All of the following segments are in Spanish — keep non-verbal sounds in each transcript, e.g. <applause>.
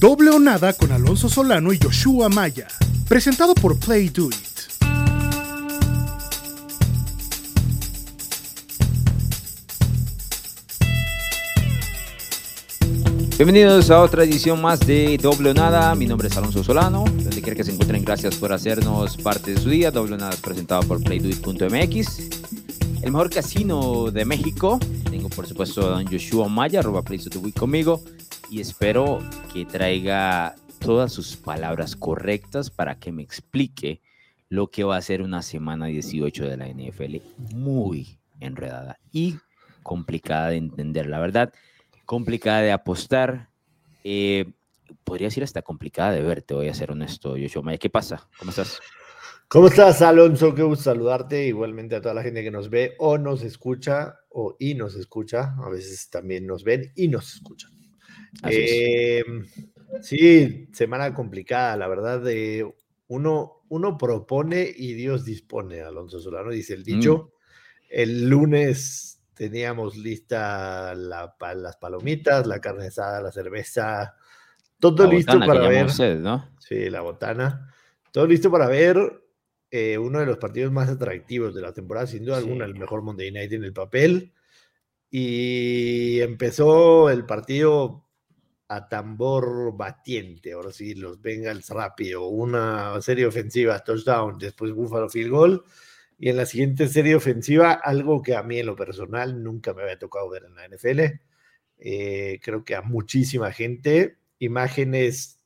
Doble o nada con Alonso Solano y Joshua Maya. Presentado por Play Do It. Bienvenidos a otra edición más de Doble o Nada. Mi nombre es Alonso Solano. Donde quiera que se encuentren, gracias por hacernos parte de su día. Doble o Nada es presentado por PlayDoIt.mx, el mejor casino de México. Tengo, por supuesto, a don Joshua Maya, arroba conmigo. Y espero que traiga todas sus palabras correctas para que me explique lo que va a ser una semana 18 de la NFL. Muy enredada y complicada de entender, la verdad complicada de apostar. Eh, podría decir hasta complicada de ver, te voy a ser honesto, Yoshua Maya. ¿Qué pasa? ¿Cómo estás? ¿Cómo estás, Alonso? Qué gusto saludarte. Igualmente a toda la gente que nos ve o nos escucha o y nos escucha. A veces también nos ven y nos escuchan. Eh, sí, semana complicada, la verdad. De uno, uno propone y Dios dispone, Alonso Solano, dice el dicho. Mm. El lunes teníamos lista las palomitas, la carne asada, la cerveza, todo listo para ver. Sí, la botana. Todo listo para ver eh, uno de los partidos más atractivos de la temporada, sin duda alguna, el mejor Monday Night en el papel. Y empezó el partido a tambor batiente. Ahora sí, los Bengals rápido. Una serie ofensiva, touchdown, después Buffalo field goal y en la siguiente serie ofensiva, algo que a mí en lo personal nunca me había tocado ver en la NFL. Eh, creo que a muchísima gente, imágenes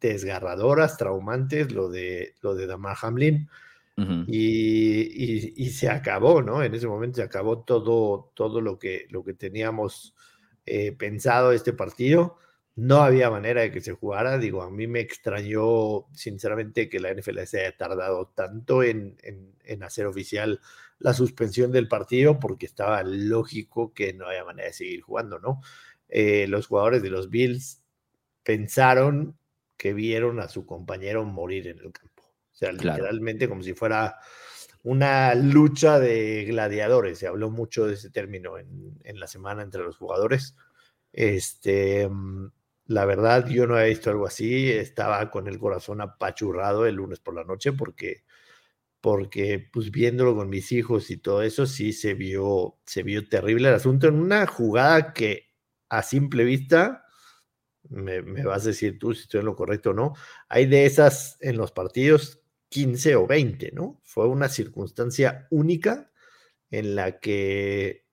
desgarradoras, traumantes, lo de, lo de Damar Hamlin. y, y, se acabó, ¿no? En ese momento se acabó todo, todo lo, que, lo que teníamos eh, pensado este partido no había manera de que se jugara. Digo, a mí me extrañó sinceramente que la NFL se haya tardado tanto en, hacer oficial la suspensión del partido porque estaba lógico que no había manera de seguir jugando, ¿no? Eh, los jugadores de los Bills pensaron que vieron a su compañero morir en el campo. O sea, literalmente como si fuera una lucha de gladiadores. Se habló mucho de ese término en, en la semana entre los jugadores. Este, mm, la verdad, yo no he visto algo así. Estaba con el corazón apachurrado el lunes por la noche porque, porque pues viéndolo con mis hijos y todo eso, sí se vio, se vio terrible el asunto en una jugada que a simple vista, me, me vas a decir tú si estoy en lo correcto o no, hay de esas en los partidos 15 o 20, ¿no? Fue una circunstancia única en la que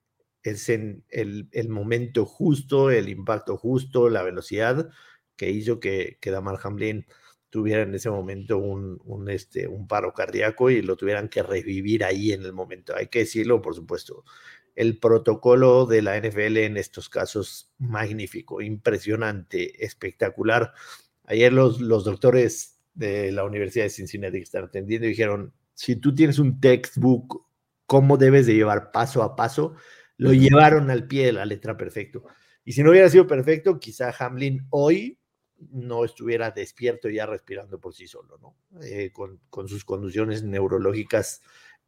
es en el, momento justo, el impacto justo, la velocidad que hizo que, que Damar Hamlin tuviera en ese momento un, un, este, un paro cardíaco y lo tuvieran que revivir ahí en el momento. Hay que decirlo, por supuesto. El protocolo de la NFL en estos casos, magnífico, impresionante, espectacular. Ayer los, los doctores de la Universidad de Cincinnati que están atendiendo dijeron, si tú tienes un textbook, ¿cómo debes de llevar paso a paso? lo llevaron al pie de la letra perfecto. Y si no hubiera sido perfecto, quizá Hamlin hoy no estuviera despierto ya respirando por sí solo, ¿no? Eh, con, sus condiciones neurológicas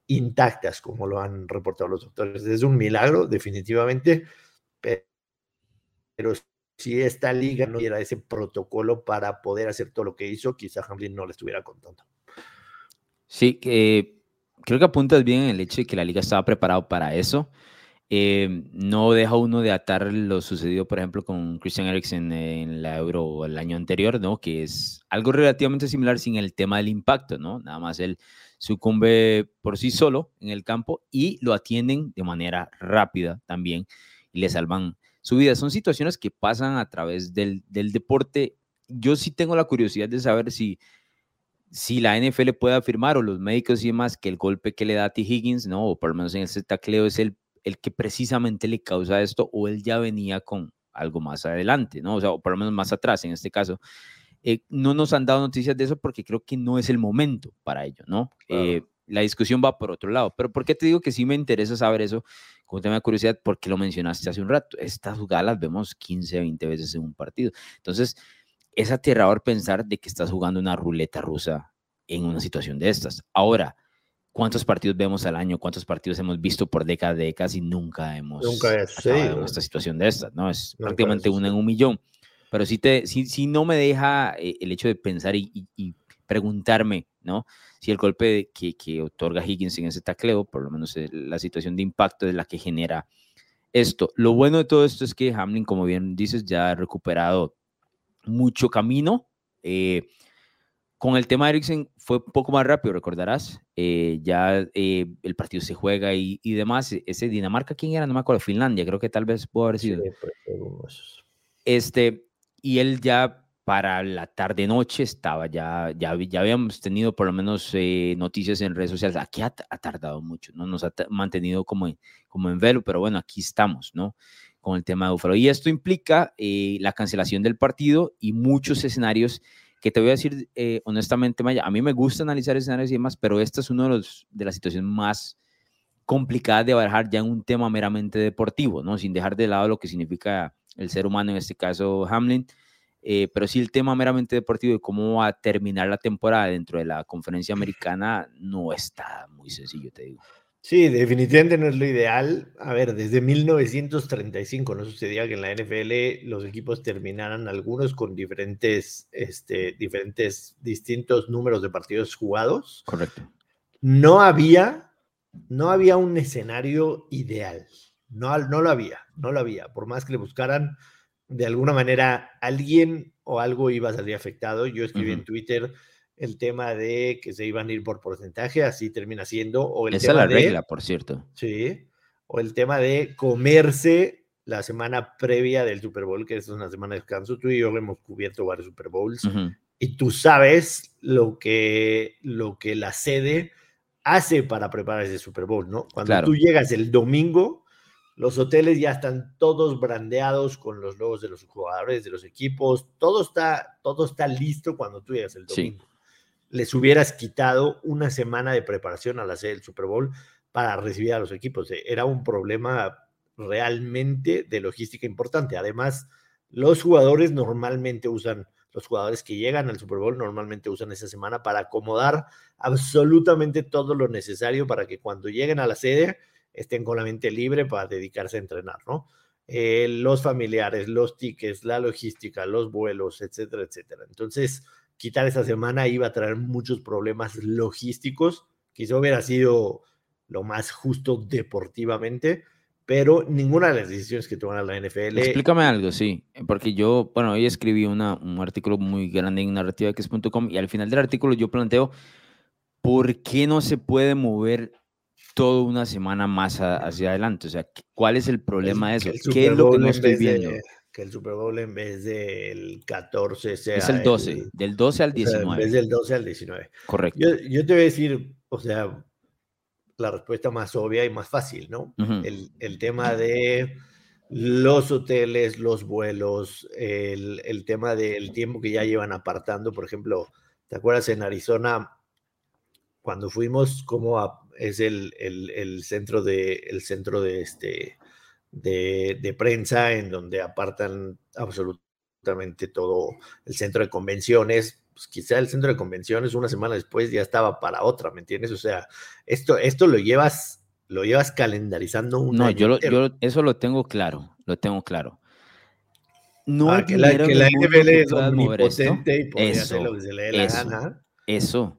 intactas, como lo han reportado los doctores. Es un milagro, definitivamente, pero si esta liga no diera ese protocolo para poder hacer todo lo que hizo, quizá Hamlin no le estuviera contando. Sí, que creo que apuntas bien en el hecho de que la liga estaba preparado para eso. Eh, no deja uno de atar lo sucedido, por ejemplo, con Christian Eriksen en la Euro el año anterior, ¿no? Que es algo relativamente similar sin el tema del impacto, ¿no? Nada más él sucumbe por sí solo en el campo y lo atienden de manera rápida también y le salvan su vida. Son situaciones que pasan a través del, del deporte. Yo sí tengo la curiosidad de saber si si la NFL puede afirmar o los médicos y demás que el golpe que le da a T. Higgins, no, o por lo menos en ese tacleo es el el que precisamente le causa esto o él ya venía con algo más adelante, ¿no? O sea, o por lo menos más atrás en este caso. Eh, no nos han dado noticias de eso porque creo que no es el momento para ello, ¿no? Eh, la discusión va por otro lado. Pero ¿por qué te digo que sí me interesa saber eso? Como tema de curiosidad, porque lo mencionaste hace un rato. Estas jugadas las vemos 15, 20 veces en un partido. Entonces, es aterrador pensar de que estás jugando una ruleta rusa en una situación de estas. Ahora, cuántos partidos vemos al año, cuántos partidos hemos visto por décadas, décadas y nunca hemos nunca esta situación de estas, ¿no? Es prácticamente una en un millón. pero sí, te, sí, no me deja eh, el hecho de pensar y, preguntarme, ¿no? Si el golpe que, que, otorga Higgins en ese tacleo, por lo menos eh, la situación de impacto es la que genera esto. Lo bueno de todo esto es que Hamlin, como bien dices, ya ha recuperado mucho camino. Eh, con el tema de Eriksen fue un poco más rápido, recordarás. Eh, ya eh, el partido se juega y, y, demás. Ese Dinamarca, ¿quién era? No me acuerdo. Finlandia, creo que tal vez pudo haber sido. Este, y él ya para la tarde-noche estaba, ya, ya, habíamos tenido por lo menos eh, noticias en redes sociales. Aquí ha, tardado mucho, ¿no? Nos ha mantenido como en, como en velo, pero bueno, aquí estamos, ¿no? Con el tema de Búfalo. Y esto implica la cancelación del partido y muchos escenarios que te voy a decir eh, honestamente, Maya, a mí me gusta analizar escenarios y demás, pero esta es una de, de las situaciones más complicadas de barajar ya en un tema meramente deportivo, ¿no? Sin dejar de lado lo que significa el ser humano, en este caso Hamlin, eh, pero sí el tema meramente deportivo de cómo va a terminar la temporada dentro de la conferencia americana no está muy sencillo, te digo. Sí, definitivamente no es lo ideal. A ver, desde 1935 no sucedía que en la NFL los equipos terminaran algunos con diferentes, este, diferentes, distintos números de partidos jugados. Correcto. No había, no había un escenario ideal. No, no lo había, no lo había. Por más que le buscaran, de alguna manera alguien o algo iba a salir afectado. Yo escribí en Twitter el tema de que se iban a ir por porcentaje, así termina siendo. O el Esa tema es la regla, por cierto. Sí. O el tema de comerse la semana previa del Super Bowl, que es una semana de descanso. Tú y yo hemos cubierto varios Super Bowls. Y tú sabes lo que, lo que la sede hace para preparar ese Super Bowl, ¿no? Cuando tú llegas el domingo, los hoteles ya están todos brandeados con los logos de los jugadores, de los equipos. Todo está, todo está listo cuando tú llegas el domingo les hubieras quitado una semana de preparación a la sede del Super Bowl para recibir a los equipos. Eh, era un problema realmente de logística importante. Además, los jugadores normalmente usan, los jugadores que llegan al Super Bowl normalmente usan esa semana para acomodar absolutamente todo lo necesario para que cuando lleguen a la sede estén con la mente libre para dedicarse a entrenar, ¿no? Eh, los familiares, los tickets, la logística, los vuelos, etcétera, etcétera. Entonces, quitar esa semana iba a traer muchos problemas logísticos. Quizá hubiera sido lo más justo deportivamente, pero ninguna de las decisiones que toman la NFL. Explícame algo, sí, porque yo, bueno, hoy escribí una, un artículo muy grande en narrativax.com y al final del artículo yo planteo por qué no se puede mover toda una semana más hacia adelante. O sea, ¿cuál es el problema de eso? ¿Qué es lo que no estoy viendo? que el Super Bowl en vez del 14 sea. Es el 12, del 12 al 19. en vez del 12 al 19. Correcto. Yo, yo, te voy a decir, o sea, la respuesta más obvia y más fácil, ¿no? el, el, tema de los hoteles, los vuelos, el, el, tema del tiempo que ya llevan apartando, por ejemplo, ¿te acuerdas en Arizona? Cuando fuimos, como es el, el, centro de el centro de este de, prensa en donde apartan absolutamente todo el centro de convenciones. Pues quizá el centro de convenciones una semana después ya estaba para otra, ¿me entiendes? O sea, esto, esto lo llevas, lo llevas calendarizando un No, yo, yo, eso lo tengo claro, lo tengo claro. No ah, que la, que la NFL es omnipotente y podría eso, hacer lo que se le dé la gana. Eso.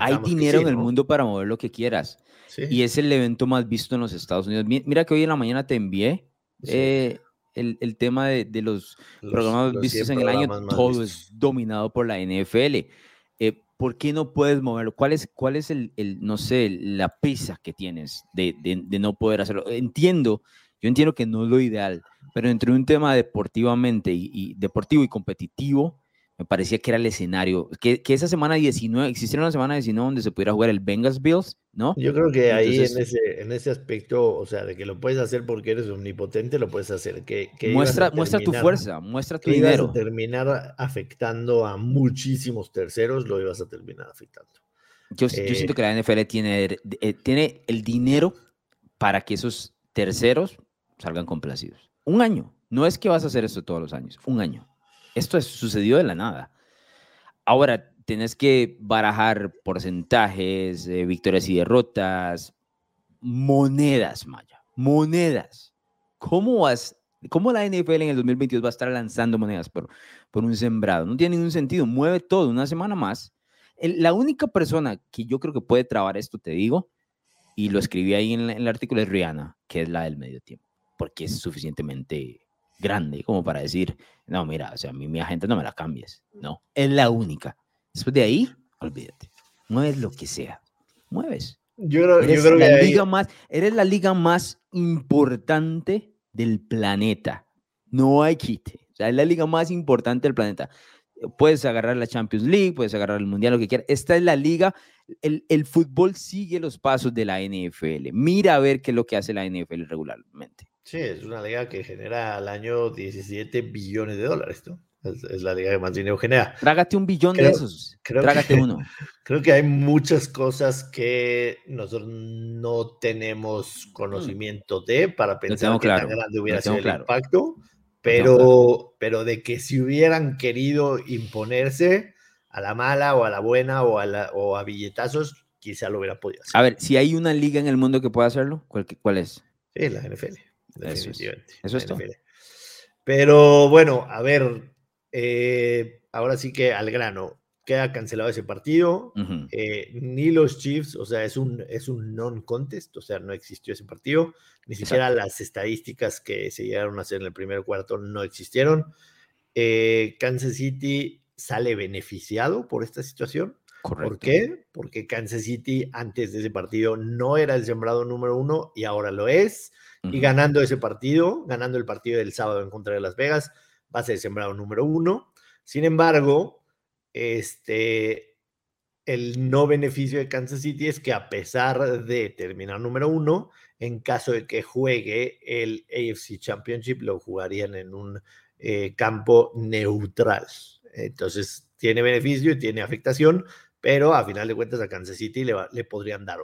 Hay dinero en el mundo para mover lo que quieras. Y es el evento más visto en los Estados Unidos. Mira que hoy en la mañana te envié eh, el, el, tema de, de los, programas vistos en el año. Todo es dominado por la NFL. Eh, ¿Por qué no puedes moverlo? ¿Cuál es, cuál es el, el no sé, la prisa que tienes de, de, de no poder hacerlo? Entiendo, yo entiendo que no es lo ideal, pero entre un tema deportivamente y, y deportivo y competitivo, me parecía que era el escenario. Que, que, esa semana 19, existiera una semana 19 donde se pudiera jugar el Bengals Bills, ¿no? Yo creo que ahí en, ese, en ese aspecto, o sea, de que lo puedes hacer porque eres omnipotente, lo puedes hacer. Que, que muestra, muestra tu fuerza, muestra tu dinero. Ibas a terminar afectando a muchísimos terceros, lo ibas a terminar afectando. Yo, yo siento eh, que la NFL tiene, eh, tiene el dinero para que esos terceros salgan complacidos. Un año. No es que vas a hacer esto todos los años, un año. Esto sucedió de la nada. Ahora, tienes que barajar porcentajes, eh, victorias y derrotas, monedas, Maya, monedas. ¿Cómo vas ¿Cómo la NFL en el 2022 va a estar lanzando monedas por, por un sembrado? No tiene ningún sentido. Mueve todo una semana más. la única persona que yo creo que puede trabar esto, te digo, y lo escribí ahí en, el artículo, es Rihanna, que es la del medio tiempo, porque es suficientemente grande como para decir, no, mira, o sea, a mí mi agente no me la cambies. No, es la única. Después de ahí, olvídate. Mueves lo que sea. Mueves. Yo creo, eres, yo la que liga más, eres la liga más importante del planeta. No hay quite. O sea, es la liga más importante del planeta. Puedes agarrar la Champions League, puedes agarrar el Mundial, lo que quieras. Esta es la liga. El, el fútbol sigue los pasos de la NFL. Mira a ver qué es lo que hace la NFL regularmente. Sí, es una liga que genera al año 17 billones de dólares, ¿no? Es, la liga que más dinero genera. Trágate un billón de esos. Trágate uno. <laughs> Creo que hay muchas cosas que nosotros no tenemos mm. conocimiento de para pensar que tan grande hubiera sido el impacto, pero, pero de que si hubieran querido imponerse a la mala o a la buena o a, la, o a billetazos, quizá lo hubiera podido hacer. A ver, si hay una liga en el mundo que pueda hacerlo, ¿cuál, cuál es? Sí, la NFL. Eso es, eso es todo. Pero bueno, a ver, eh, ahora sí que al grano, queda cancelado ese partido. Eh, ni los Chiefs, o sea, es un, es un non-contest, o sea, no existió ese partido. Ni siquiera las estadísticas que se llegaron a hacer en el primer cuarto no existieron. Eh, Kansas City sale beneficiado por esta situación. ¿Por qué? Porque Kansas City antes de ese partido no era el sembrado número uno y ahora lo es. Y ganando ese partido, ganando el partido del sábado en contra de Las Vegas, va a ser sembrado número uno. Sin embargo, este, el no beneficio de Kansas City es que a pesar de terminar número uno, en caso de que juegue el AFC Championship, lo jugarían en un eh, campo neutral. Entonces, tiene beneficio y tiene afectación, pero a final de cuentas a Kansas City le, le podrían dar.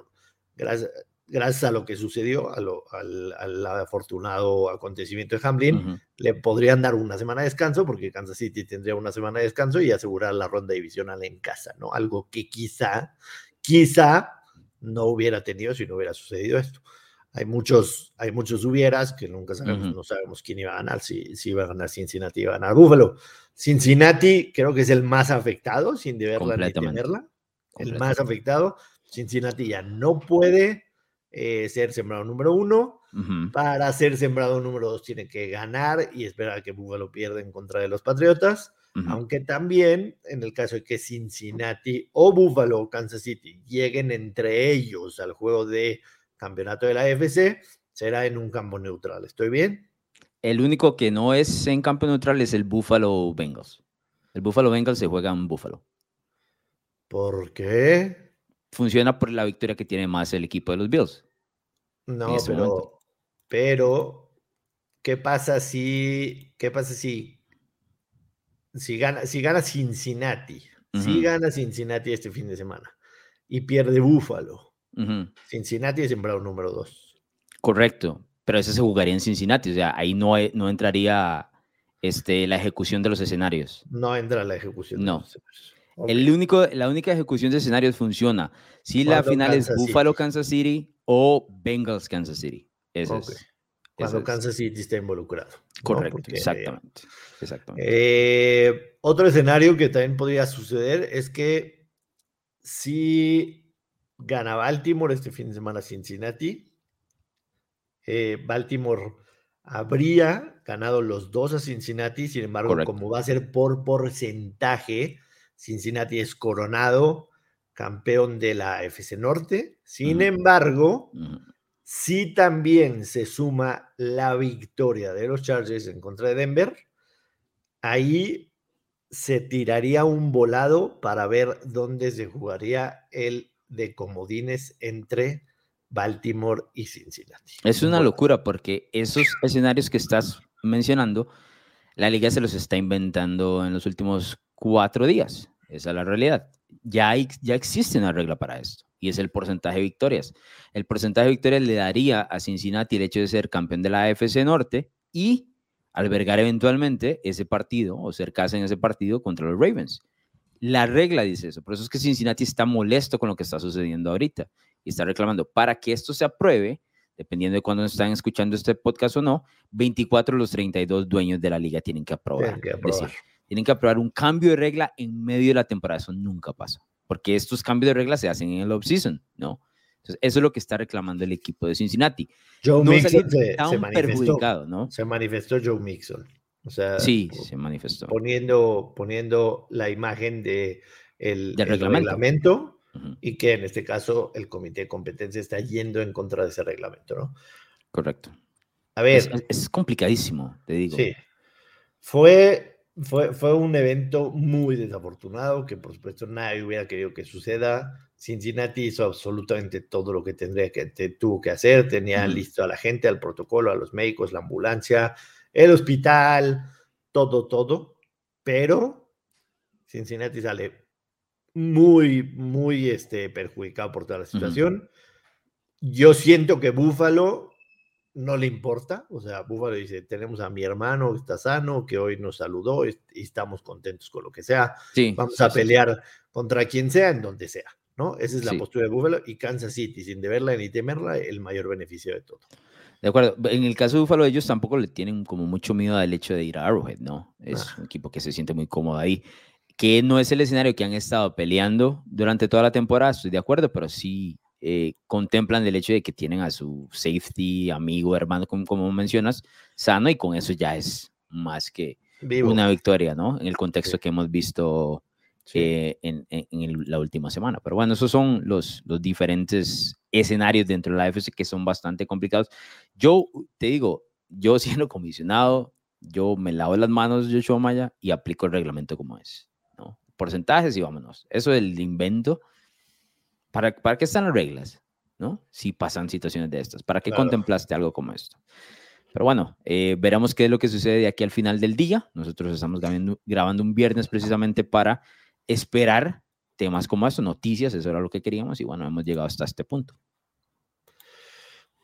Gracias, gracias a lo que sucedió, al, afortunado acontecimiento de Hamlin, le podrían dar una semana de descanso, porque Kansas City tendría una semana de descanso y asegurar la ronda divisional en casa, ¿no? Algo que quizá, quizá no hubiera tenido si no hubiera sucedido esto. Hay muchos, hay muchos hubieras que nunca sabemos, no sabemos quién iba a ganar, si, si, iba a ganar Cincinnati, iba a ganar Buffalo. Cincinnati creo que es el más afectado, sin deberla ni tenerla. El más afectado. Cincinnati ya no puede eh, ser sembrado número uno. Para ser sembrado número dos tiene que ganar y esperar a que Buffalo pierda en contra de los Patriotas. Aunque también, en el caso de que Cincinnati o Buffalo o Kansas City lleguen entre ellos al juego de campeonato de la AFC, será en un campo neutral. ¿Estoy bien? El único que no es en campo neutral es el Buffalo Bengals. El Buffalo Bengals se juega en Buffalo. ¿Por qué? funciona por la victoria que tiene más el equipo de los Bills. No, pero, pero, ¿qué pasa si, qué pasa si, si gana, si gana Cincinnati? Si gana Cincinnati este fin de semana y pierde Cincinnati es sembrado número dos. Correcto, pero ese se jugaría en Cincinnati, o sea, ahí no, no entraría este, la ejecución de los escenarios. No entra la ejecución. No. El único, la única ejecución de escenarios funciona si la final es Buffalo, Kansas City o Bengals, Kansas City. Ese es. Cuando Kansas City está involucrado. Correcto, exactamente. Eh, otro escenario que también podría suceder es que si gana Baltimore este fin de semana Cincinnati, eh, Baltimore habría ganado los dos a Cincinnati, sin embargo, como va a ser por porcentaje, Cincinnati es coronado campeón de la FC Norte. Sin embargo, si también se suma la victoria de los Chargers en contra de Denver, ahí se tiraría un volado para ver dónde se jugaría el de comodines entre Baltimore y Cincinnati. Es una locura porque esos escenarios que estás mencionando, la liga se los está inventando en los últimos cuatro días. Esa es la realidad. Ya, hay, ya existe una regla para esto y es el porcentaje de victorias. El porcentaje de victorias le daría a Cincinnati el hecho de ser campeón de la AFC Norte y albergar eventualmente ese partido o ser casa en ese partido contra los Ravens. La regla dice eso, por eso es que Cincinnati está molesto con lo que está sucediendo ahorita y está reclamando para que esto se apruebe, dependiendo de cuándo están escuchando este podcast o no, 24 de los 32 dueños de la liga tienen que aprobar. Tienen que aprobar. Decir, tienen que aprobar un cambio de regla en medio de la temporada. Eso nunca pasa, porque estos cambios de regla se hacen en el off-season, ¿no? Entonces, eso es lo que está reclamando el equipo de Cincinnati. Joe no Mixon se, se manifestó. perjudicado, ¿no? Se manifestó Joe Mixon. O sea, Sí, se manifestó. poniendo, poniendo la imagen de el, Del el reglamento. y que en este caso el comité de competencia está yendo en contra de ese reglamento, ¿no? Correcto. A ver, Es, complicadísimo, te digo. sí. Fue, fue, fue un evento muy desafortunado que por supuesto nadie hubiera querido que suceda. Cincinnati hizo absolutamente todo lo que tendría que te- tuvo que hacer. Tenía listo a la gente, al protocolo, a los médicos, la ambulancia, el hospital, todo, todo. Pero Cincinnati sale muy, muy este, perjudicado por toda la situación. Yo siento que Buffalo no le importa. O sea, Buffalo dice, tenemos a mi hermano que está sano, que hoy nos saludó y estamos contentos con lo que sea. Sí, Vamos a sí. pelear contra quien sea, en donde sea. ¿no? Esa es la postura de Buffalo y Kansas City, sin deberla ni temerla, el mayor beneficio de todo. De acuerdo. En el caso de Buffalo, ellos tampoco le tienen como mucho miedo al hecho de ir a Arrowhead, ¿no? Es Ah. un equipo que se siente muy cómodo ahí. Que no es el escenario que han estado peleando durante toda la temporada, estoy de acuerdo, pero sí eh, contemplan el hecho de que tienen a su safety, amigo, hermano, como, como mencionas, sano, y con eso ya es más que Vivo. una victoria, ¿no? En el contexto Sí. que hemos visto Sí. eh, en, en- en el- la última semana. Pero bueno, esos son los, los diferentes escenarios dentro de la AFC que son bastante complicados. Yo te digo, yo <laughs> siendo comisionado, yo me lavo las manos, Joshua Maya, y aplico el reglamento como es. ¿no? Porcentajes y vámonos. Eso del invento, ¿para, ¿para qué están las reglas? ¿no? Si pasan situaciones de estas, ¿para qué Claro. contemplaste algo como esto? Pero bueno, eh, veremos qué es lo que sucede de aquí al final del día. Nosotros estamos grabando, grabando un viernes precisamente para esperar temas como esto, noticias, eso era lo que queríamos y bueno, hemos llegado hasta este punto.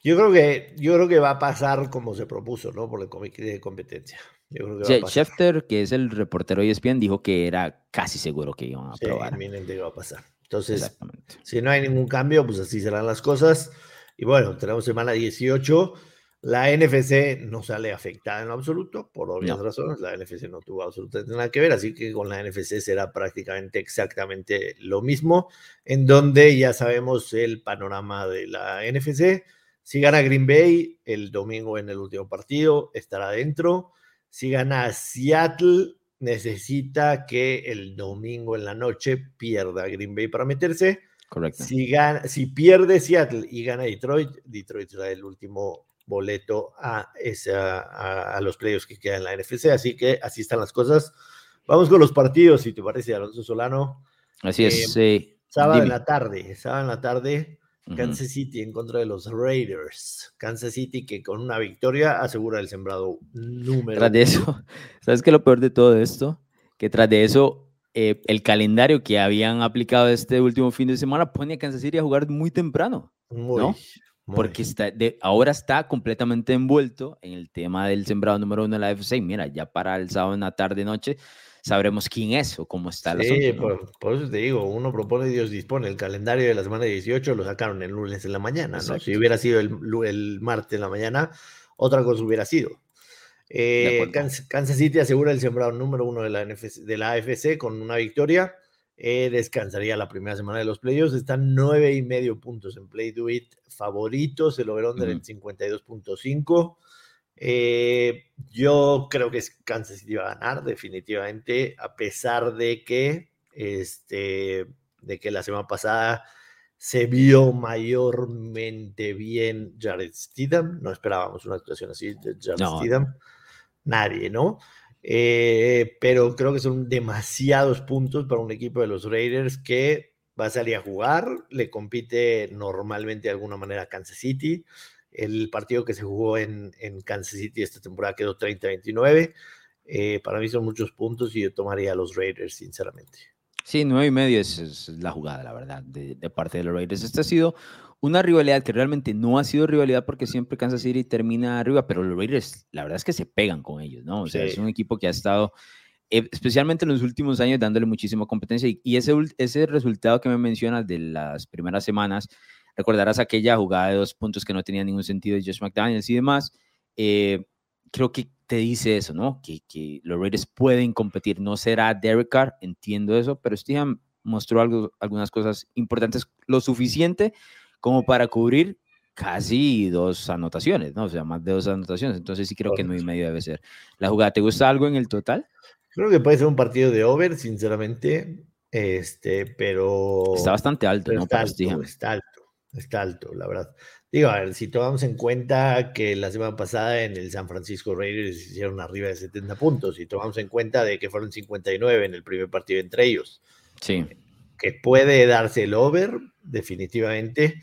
Yo creo que yo creo que va a pasar como se propuso, ¿no? Por el comité de competencia. Yo creo que va a pasar. Schefter, que es el reportero de ESPN, dijo que era casi seguro que iban a Sí, aprobar. inminente va a pasar. Entonces, si no hay ningún cambio, pues así serán las cosas. Y bueno, tenemos semana 18. La NFC no sale afectada en lo absoluto, por obvias No. razones. La NFC no tuvo absolutamente nada que ver, así que con la NFC será prácticamente exactamente lo mismo, en donde ya sabemos el panorama de la NFC. Si gana Green Bay el domingo en el último partido, estará dentro. Si gana Seattle, necesita que el domingo en la noche pierda Green Bay para meterse. Correcto. Si, gana, si pierde Seattle y gana Detroit, Detroit será el último boleto a, esa, a, a los playoffs que quedan en la NFC. Así que así están las cosas. Vamos con los partidos, si te parece, Alonso Solano. Así es. eh, Sábado en la tarde, sábado en la tarde. Kansas City en contra de los Raiders. Kansas City que con una victoria asegura el sembrado número Tras de eso, <laughs> ¿sabes qué es lo peor de todo esto? Que tras de eso, eh, el calendario que habían aplicado este último fin de semana pone a Kansas City a jugar muy temprano. Muy, ¿no? Porque está de, ahora está completamente envuelto en el tema del sembrado número uno de la FC. Y Mira, ya para el sábado en la tarde noche sabremos quién es o cómo está el Sí, asunto. ¿no? por, por eso te digo, uno propone y Dios dispone. El calendario de la semana 18 lo sacaron el lunes en la mañana, ¿no? Si hubiera sido el, el martes en la mañana, otra cosa hubiera sido. Eh. Kansas, Kansas City asegura el sembrado número uno de la, NFC de la AFC con una victoria. Eh, descansaría la primera semana de los playoffs. Están nueve y medio puntos en Play Do It favoritos. El over-under en Ujú. 52.5. Eh, yo creo que es- Kansas City va a ganar definitivamente, a pesar de que, este, de que la semana pasada se vio mayormente bien Jared Stidham. No esperábamos una actuación así de Jared No. Nadie, ¿no? Eh, pero creo que son demasiados puntos para un equipo de los Raiders que va a salir a jugar, le compite normalmente de alguna manera a Kansas City. El partido que se jugó en, en Kansas City esta temporada quedó 30-29. Eh, para mí son muchos puntos y yo tomaría a los Raiders, sinceramente. Sí, nueve y medio es, es la jugada, la verdad, de, de parte de los Raiders. Esta ha sido una rivalidad que realmente no ha sido rivalidad porque siempre Kansas City termina arriba, pero los Raiders, la verdad es que se pegan con ellos, ¿no? O sea, es Sí. un equipo que ha estado, eh, especialmente en los últimos años, dándole muchísima competencia. Y, y ese, ese resultado que me mencionas de las primeras semanas recordarás aquella jugada de dos puntos que no tenía ningún sentido de Josh McDaniels y demás. Eh, creo que te dice eso, ¿no? Que, que, los Raiders pueden competir. No será Derek Carr, entiendo eso, pero Stidham mostró algo, algunas cosas importantes, lo suficiente como para cubrir casi dos anotaciones, ¿no? O sea, más de dos anotaciones. Entonces sí creo que no y medio debe ser. La jugada, ¿te gusta algo en el total? Creo que puede ser un partido de over, sinceramente. Este, pero. Está bastante alto, ¿no? Está alto, está alto, está alto, la verdad. Digo, a ver, si tomamos en cuenta que la semana pasada en el San Francisco Raiders hicieron arriba de 70 puntos, y tomamos en cuenta de que fueron 59 en el primer partido entre ellos. Sí. Que puede darse el over, definitivamente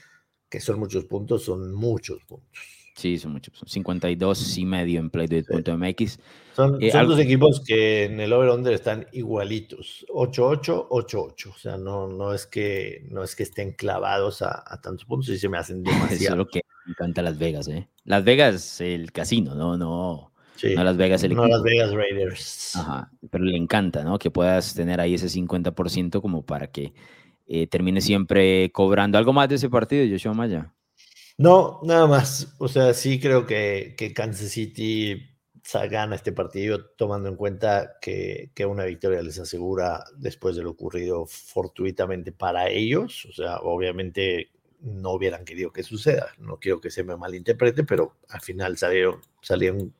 que son muchos puntos, son muchos puntos. Sí, son muchos. Son 52 y medio en Playduit.mx. Son, eh, son dos equipos que en el over-under están igualitos. 8-8, 8-8. O sea, no, no, es que, no es que estén clavados a, tantos puntos y se me hacen demasiado. <laughs> Eso es lo que me encanta Las Vegas, ¿eh? Las Vegas, el casino, no, no. no Las Vegas el No Las Vegas Raiders. Ajá, pero le encanta, ¿no? Que puedas tener ahí ese 50% como para que eh, termine siempre cobrando. ¿Algo más de ese partido, Joshua Maya? No, nada más. O sea, sí creo que, que Kansas City gana este partido tomando en cuenta que, que, una victoria les asegura después de lo ocurrido fortuitamente para ellos. O sea, obviamente no hubieran querido que suceda. No quiero que se me malinterprete, pero al final salieron, salieron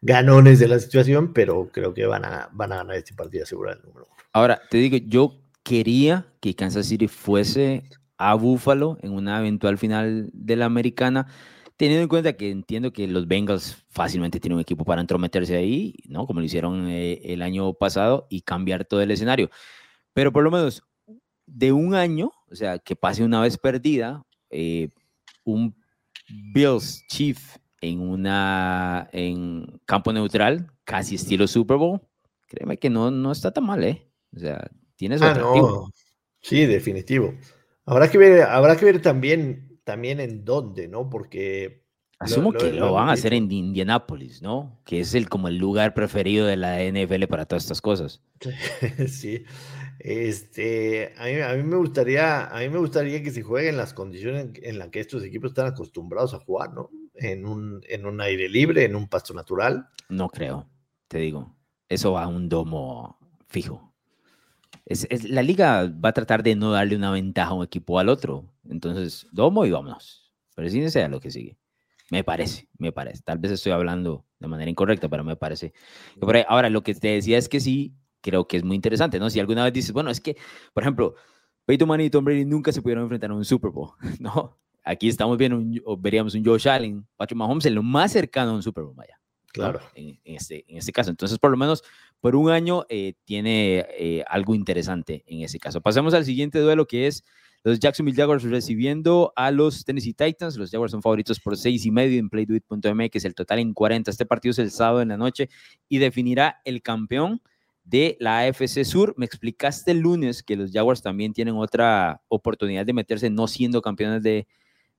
ganones de la situación, pero creo que van a, van a ganar este partido asegurar el número uno. Ahora, te digo, yo quería que Kansas City fuese a Buffalo en una eventual final de la americana, teniendo en cuenta que entiendo que los Bengals fácilmente tienen un equipo para entrometerse ahí, ¿no? Como lo hicieron eh, el año pasado y cambiar todo el escenario. Pero por lo menos de un año, o sea, que pase una vez perdida, eh, un Bills Chief en una en campo neutral, casi estilo Super Bowl, créeme que no, no está tan mal, ¿eh? O sea, Tienes ah, no. Sí, definitivo. Habrá que ver, habrá que ver también, también en dónde, ¿no? Porque. Asumo que lo, van a hacer en Indianápolis, ¿no? Que es el como el lugar preferido de la NFL para todas estas cosas. <laughs> sí. Este, a mí, me gustaría, a mí me gustaría que se juegue en las condiciones en las que estos equipos están acostumbrados a jugar, ¿no? En un, en un aire libre, en un pasto natural. No creo, te digo. Eso va a un domo fijo la liga va a tratar de no darle una ventaja a un equipo al otro. Entonces, domo y vámonos. Pero sí sea lo que sigue. Me parece, me parece. Tal vez estoy hablando de manera incorrecta, pero me parece. Ahora, lo que te decía es que sí, creo que es muy interesante, ¿no? Si alguna vez dices, bueno, es que, por ejemplo, Peyton Manning y Tom Brady nunca se pudieron enfrentar a un Super Bowl, <laughs> ¿no? Aquí estamos viendo, un, veríamos un Josh Allen, Patrick Mahomes en lo más cercano a un Super Bowl, vaya. Claro. En, este, en este caso. Entonces, por lo menos por un año eh, tiene eh, algo interesante en ese caso. Pasemos al siguiente duelo que es los Jacksonville Jaguars recibiendo a los Tennessee Titans. Los Jaguars son favoritos por seis y medio en playduit.mx, el total en 40. Este partido es el sábado en la noche y definirá el campeón de la AFC Sur. Me explicaste el lunes que los Jaguars también tienen otra oportunidad de meterse no siendo campeones de,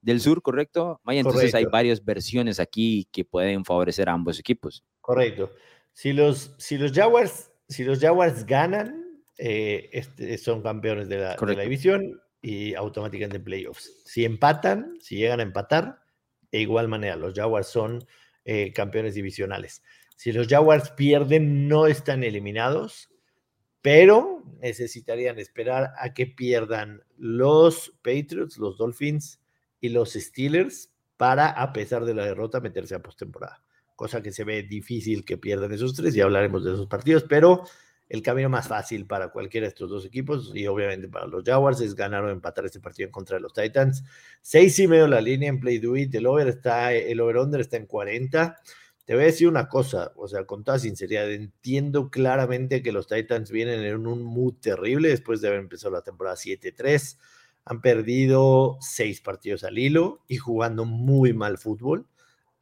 del Sur, ¿correcto? Maya, entonces hay varias versiones aquí que pueden favorecer a ambos equipos. Correcto. Si los, si los Jaguars, si los Jaguars ganan, eh, este, son campeones de la, división y automáticamente en playoffs. Si empatan, si llegan a empatar, de igual manera, los Jaguars son eh, campeones divisionales. Si los Jaguars pierden, no están eliminados, pero necesitarían esperar a que pierdan los Patriots, los Dolphins y los Steelers para, a pesar de la derrota, meterse a postemporada cosa que se ve difícil que pierdan esos tres, y hablaremos de esos partidos, pero el camino más fácil para cualquiera de estos dos equipos y obviamente para los Jaguars es ganar o empatar este partido en contra de los Titans. Seis y medio la línea en Play Do It, el over está, el over under está en 40. Te voy a decir una cosa, o sea, con toda sinceridad, entiendo claramente que los Titans vienen en un mood terrible después de haber empezado la temporada 7-3. Han perdido seis partidos al hilo y jugando muy mal fútbol.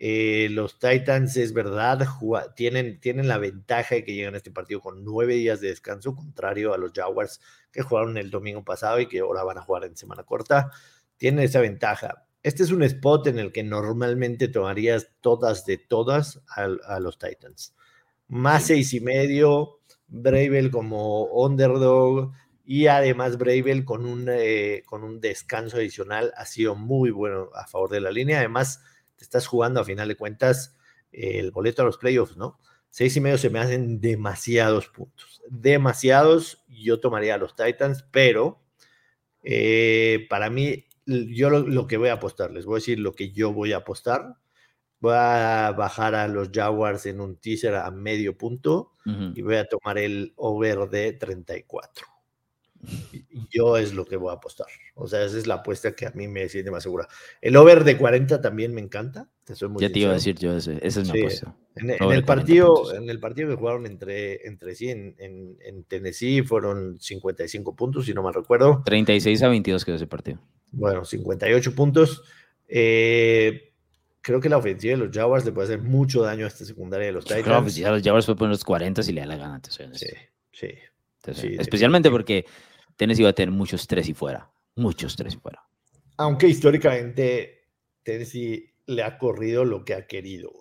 Eh, los Titans, es verdad, tienen, tienen la ventaja de que llegan a este partido con nueve días de descanso, contrario a los Jaguars que jugaron el domingo pasado y que ahora van a jugar en semana corta. Tienen esa ventaja. Este es un spot en el que normalmente tomarías todas de todas a, los Titans. Más seis y medio, Bravel como underdog Y además Bravel con un, eh, con un descanso adicional ha sido muy bueno a favor de la línea. Además, te estás jugando a final de cuentas el boleto a los playoffs, ¿no? Seis y medio se me hacen demasiados puntos. Demasiados. Yo tomaría a los Titans, pero eh, para mí, yo lo, que voy a apostar, les voy a decir lo que yo voy a apostar. Voy a bajar a los Jaguars en un teaser a medio punto y voy a tomar el over de 34. Yo es lo que voy a apostar. O sea, esa es la apuesta que a mí me siente más segura. El over de 40 también me encanta. ya te iba a decir yo, esa es mi apuesta. En, el partido, en el partido que jugaron entre, entre sí en, en, Tennessee fueron 55 puntos, si no mal recuerdo. 36 a 22 quedó ese partido. Bueno, 58 puntos. Eh, creo que la ofensiva de los Jaguars le puede hacer mucho daño a esta secundaria de los Titans. Creo que los Jaguars fue poner los 40 si le da la gana. Sí, sí especialmente porque Tennessee iba a tener muchos tres y fuera. Muchos tres y fuera. Aunque históricamente Tennessee le ha corrido lo que ha querido.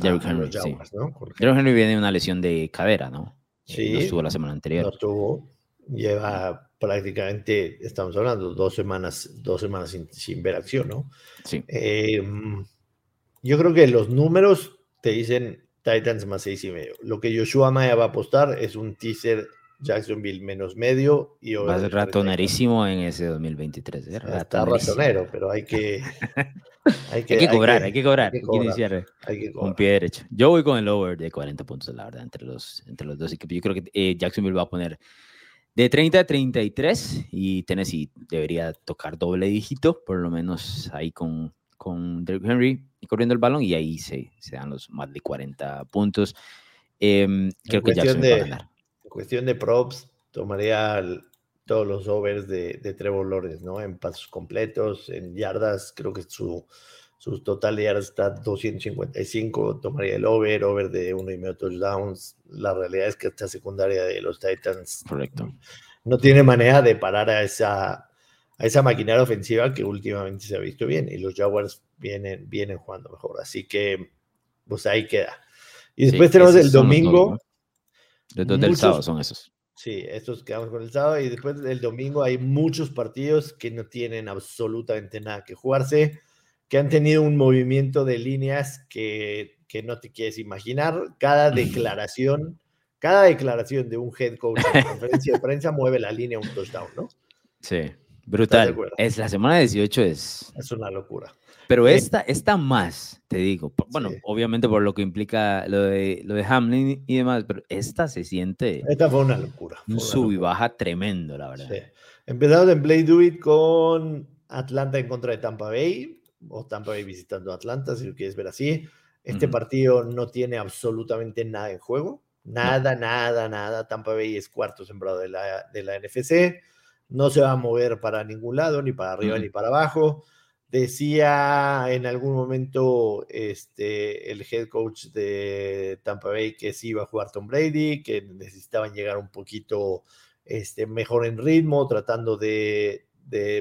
Jerry Henry, Henry viene de una lesión de cadera, ¿no? Eh, sí. no estuvo la semana anterior. No estuvo. Lleva prácticamente, estamos hablando, dos semanas, dos semanas sin, ver acción, ¿no? Sí. Em, yo creo que los números te dicen Titans más seis y medio. Lo que Joshua Maya va a apostar es un teaser Jacksonville menos medio. Y Va a ser ratonerísimo en ese 2023. ¿eh? Está ratonero, pero hay <laughs> que, hay que, cobrar, hay que, cobrar, hay que iniciar con pie derecho. Yo voy con el over de 40 puntos, la verdad, entre los, entre los dos equipos. Yo creo que eh, Jacksonville va a poner de 30 a 33 y Tennessee debería tocar doble dígito, por lo menos ahí con, con Derrick Henry y corriendo el balón y ahí se, se dan los más de 40 puntos. Em, creo que Jacksonville va a ganar cuestión de props, tomaría todos los overs de, Trevor Lawrence, ¿no? En pasos completos, en yardas, creo que su, su total de yardas está 255, tomaría el over, over de uno y medio touchdowns. La realidad es que esta secundaria de los Titans Correcto. no tiene manera de parar a esa, a esa maquinaria ofensiva que últimamente se ha visto bien y los Jaguars vienen, vienen jugando mejor. Así que, pues ahí queda. Y después tenemos el domingo. Dos del sábado son esos. Sí, estos quedamos con el sábado y después del domingo hay muchos partidos que no tienen absolutamente nada que jugarse, que han tenido un movimiento de líneas que, que no te quieres imaginar. Cada declaración, cada declaración de un head coach en conferencia de prensa mueve la línea un touchdown, ¿no? Sí, brutal. Es la semana 18 es... Es una locura. Pero esta, esta más, te digo, bueno, obviamente por lo que implica lo de, lo de Hamlin y demás, pero esta se siente... Esta fue una locura. un sub y baja tremendo, la verdad. Sí. Empezamos en Play Do It con Atlanta en contra de Tampa Bay, o Tampa Bay visitando Atlanta, si lo quieres ver así. Este partido no tiene absolutamente nada en juego. Nada, nada, nada. Tampa Bay es cuarto sembrado de la, de la NFC. No se va a mover para ningún lado, ni para arriba ni para abajo. Decía en algún momento este, el head coach de Tampa Bay que sí iba a jugar Tom Brady, que necesitaban llegar un poquito este, mejor en ritmo, tratando de,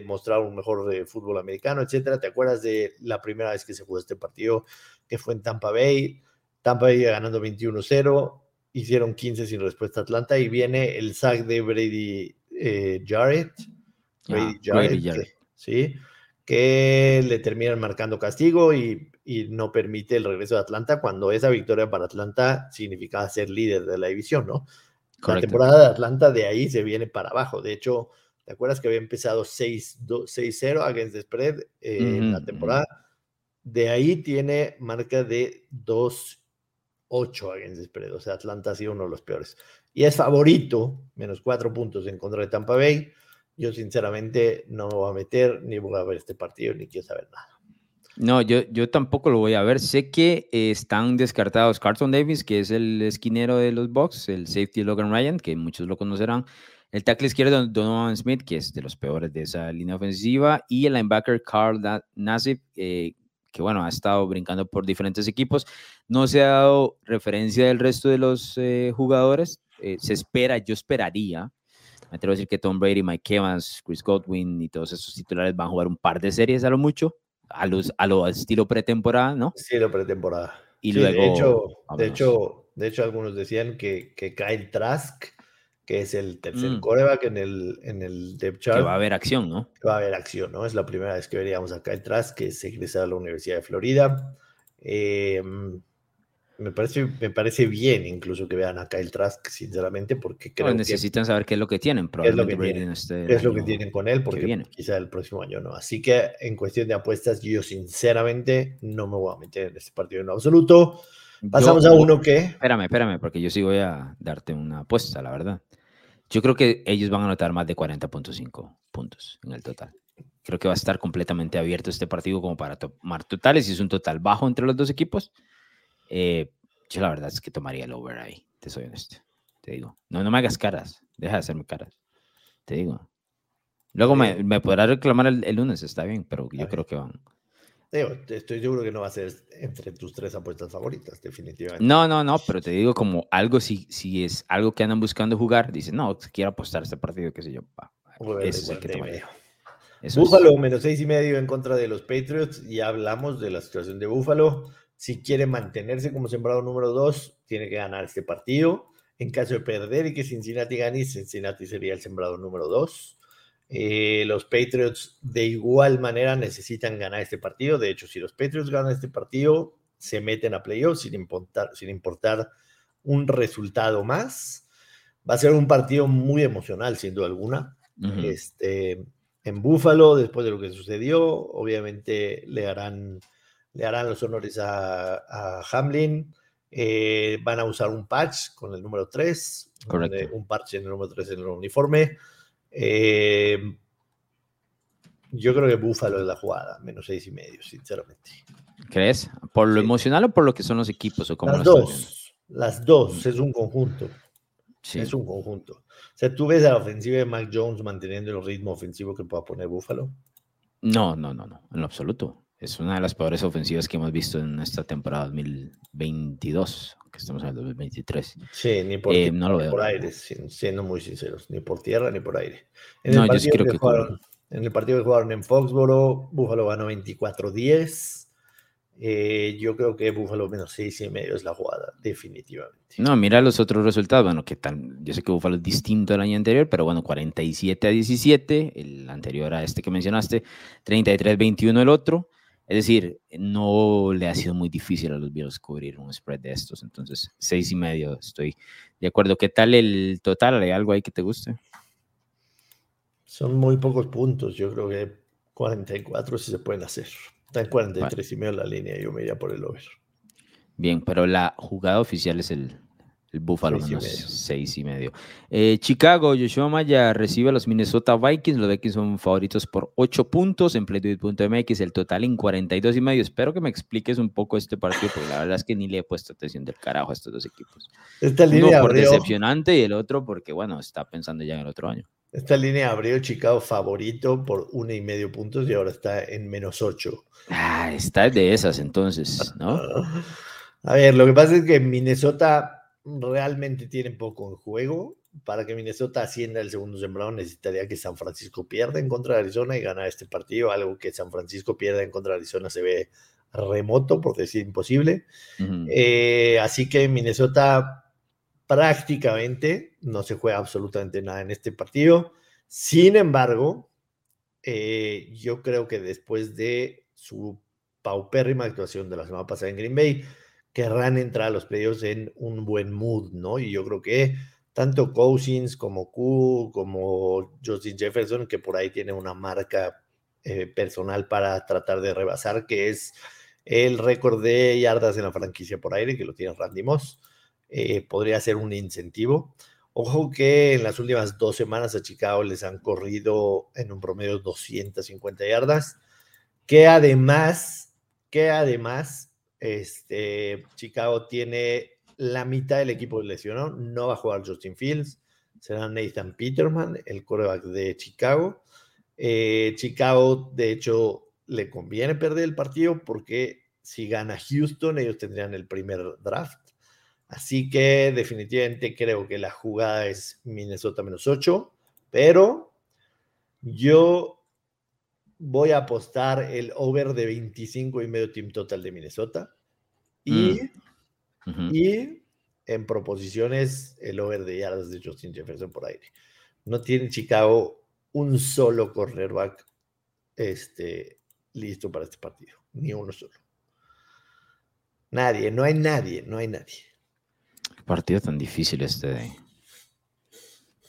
mostrar un mejor de fútbol americano, etcétera. ¿Te acuerdas de la primera vez que se jugó este partido que fue en Tampa Bay? Tampa Bay ganando 21-0, hicieron 15 sin respuesta a Atlanta y viene el sack de Brady eh, Jarrett. Brady Jarrett, ¿sí? que le terminan marcando castigo y, no permite el regreso de Atlanta cuando esa victoria para Atlanta significaba ser líder de la división, ¿no? La temporada de Atlanta de ahí se viene para abajo. De hecho, ¿te acuerdas que había empezado 6-0 against the spread eh, en la temporada? De ahí tiene marca de 2-8 against the spread. O sea, Atlanta ha sido uno de los peores. Y es favorito, menos cuatro puntos en contra de Tampa Bay. Yo sinceramente no me voy a meter, ni voy a ver este partido, ni quiero saber nada. No, yo, yo tampoco lo voy a ver. Sé que están descartados Carlton Davis, que es el esquinero de los Bucks, el safety Logan Ryan, que muchos lo conocerán, el tackle izquierdo Donovan Smith, que es de los peores de esa línea ofensiva, y el linebacker Carl Nassib, eh, que bueno, ha estado brincando por diferentes equipos. No se ha dado referencia del resto de los eh, jugadores. Eh, se espera, yo esperaría me atrevo a decir que Tom Brady, Mike Evans, Chris Godwin y todos esos titulares van a jugar un par de series a lo mucho, a, los, a lo estilo pretemporada, ¿no? Estilo pretemporada. Y luego. De hecho, de hecho, de hecho, algunos decían que, que Kyle Trask que es el tercer mm. coreback en el, en el depth chart. Que va a haber acción, ¿no? va a haber acción, ¿no? Es la primera vez que veríamos acá detrás, que es egresado a la Universidad de Florida. Eh, me parece, me parece bien incluso que vean a Kyle Trask, sinceramente, porque creo que necesitan saber qué es lo que tienen, probablemente es lo que tienen, este es lo que tienen con él, porque quizá el próximo año no. Así que en cuestión de apuestas, yo sinceramente no me voy a meter en este partido en absoluto. Pasamos a uno que... Espérame, espérame, porque yo sí voy a darte una apuesta, la verdad. Yo creo que ellos van a anotar más de 40.5 puntos en el total. Creo que va a estar completamente abierto este partido como para tomar totales. Si es un total bajo entre los dos equipos, eh, yo la verdad es que tomaría el over ahí, te soy honesto. Te digo, no, no me hagas caras, deja de hacerme caras. Te digo. Luego me, me podrás reclamar el, lunes, está bien, pero yo creo que van. estoy seguro que no va a ser entre tus tres apuestas favoritas, definitivamente. No, no, no, pero te digo como algo, si, si es algo que andan buscando jugar, dicen, no, quiero apostar este partido, qué sé yo. ese es el que tomaría. Búfalo menos seis y medio en contra de los Patriots. Ya hablamos de la situación de Búfalo. Si quiere mantenerse como sembrado número dos, tiene que ganar este partido. En caso de perder y que Cincinnati gane, Cincinnati sería el sembrado número dos. Eh, los Patriots de igual manera necesitan ganar este partido. De hecho, si los Patriots ganan este partido, se meten a playoffs sin importar, sin importar un resultado más. Va a ser un partido muy emocional, sin duda alguna. este, en Búfalo, después de lo que sucedió, obviamente le harán le harán los honores a, Hamlin. Eh, van a usar un patch con el número 3, un parche en el número 3 en el uniforme. Eh, yo creo que Búfalo es la jugada, menos seis y medio, sinceramente. ¿Crees? ¿Por lo emocional o por lo que son los equipos? O las dos, las dos, es un conjunto. Es un conjunto. O sea, ¿tú ves a la ofensiva de Mac Jones manteniendo el ritmo ofensivo que pueda poner Búfalo? No, no, no, no, en lo absoluto. Es una de las peores ofensivas que hemos visto en esta temporada 2022, que estamos en el 2023. Sí, ni por, eh, por aire, siendo muy sinceros, ni por tierra ni por aire. En no, yo sí creo que, jugaron, En el partido que jugaron en Foxboro, Buffalo ganó 24-10. Eh, yo creo que Buffalo menos 6 y medio es la jugada, definitivamente. No, mira los otros resultados. Bueno, que tal, yo sé que Buffalo es distinto al año anterior, pero bueno, 47 a 17, el anterior a este que mencionaste, 33-21 el otro. Es decir, no le ha sido muy difícil a los Bills cubrir un spread de estos. Entonces, seis y medio, estoy de acuerdo. ¿Qué tal el total? ¿Hay algo ahí que te guste? Son muy pocos puntos. Yo creo que 44 sí se pueden hacer. Está en 43 y medio la línea. Yo me iría por el over. Bien, pero la jugada oficial es el, el Buffalo menos seis y medio. Eh, Chicago, Joshua Maya recibe a los Minnesota Vikings. Los Vikings son favoritos por 8 puntos en playduit.mx, el total en 42 y medio. Espero que me expliques un poco este partido, porque la verdad es que ni le he puesto atención del carajo a estos dos equipos. Esta línea por decepcionante y el otro porque, bueno, está pensando ya en el otro año. Esta línea abrió Chicago favorito por uno y medio puntos y ahora está en menos 8. Ah, está de esas entonces, ¿no? <laughs> A ver, lo que pasa es que Minnesota realmente tienen poco en juego. Para que Minnesota ascienda el segundo sembrado necesitaría que San Francisco pierda en contra de Arizona y ganar este partido. Algo que San Francisco pierda en contra de Arizona se ve remoto, por decir imposible. Eh, así que Minnesota prácticamente no se juega absolutamente nada en este partido. Sin embargo, eh, yo creo que después de su paupérrima actuación de la semana pasada en Green Bay, querrán entrar a los playoffs en un buen mood, ¿no? Y yo creo que tanto Cousins como Q, como Justin Jefferson, que por ahí tiene una marca eh, personal para tratar de rebasar, que es el récord de yardas en la franquicia por aire, que lo tiene Randy Moss, eh, podría ser un incentivo. Ojo que en las últimas dos semanas a Chicago les han corrido en un promedio 250 yardas, que además, que además este, Chicago tiene la mitad del equipo lesionado. No va a jugar Justin Fields. Será Nathan Peterman, el quarterback de Chicago. Eh, Chicago, de hecho, le conviene perder el partido porque si gana Houston, ellos tendrían el primer draft. Así que definitivamente creo que la jugada es Minnesota menos 8, pero yo voy a apostar el over de 25 y medio team total de Minnesota. Y, mm. y en proposiciones el over de yardas de Justin Jefferson por aire. No tiene Chicago un solo cornerback este, listo para este partido, ni uno solo. Nadie, no hay nadie, no hay nadie. Partido tan difícil este de,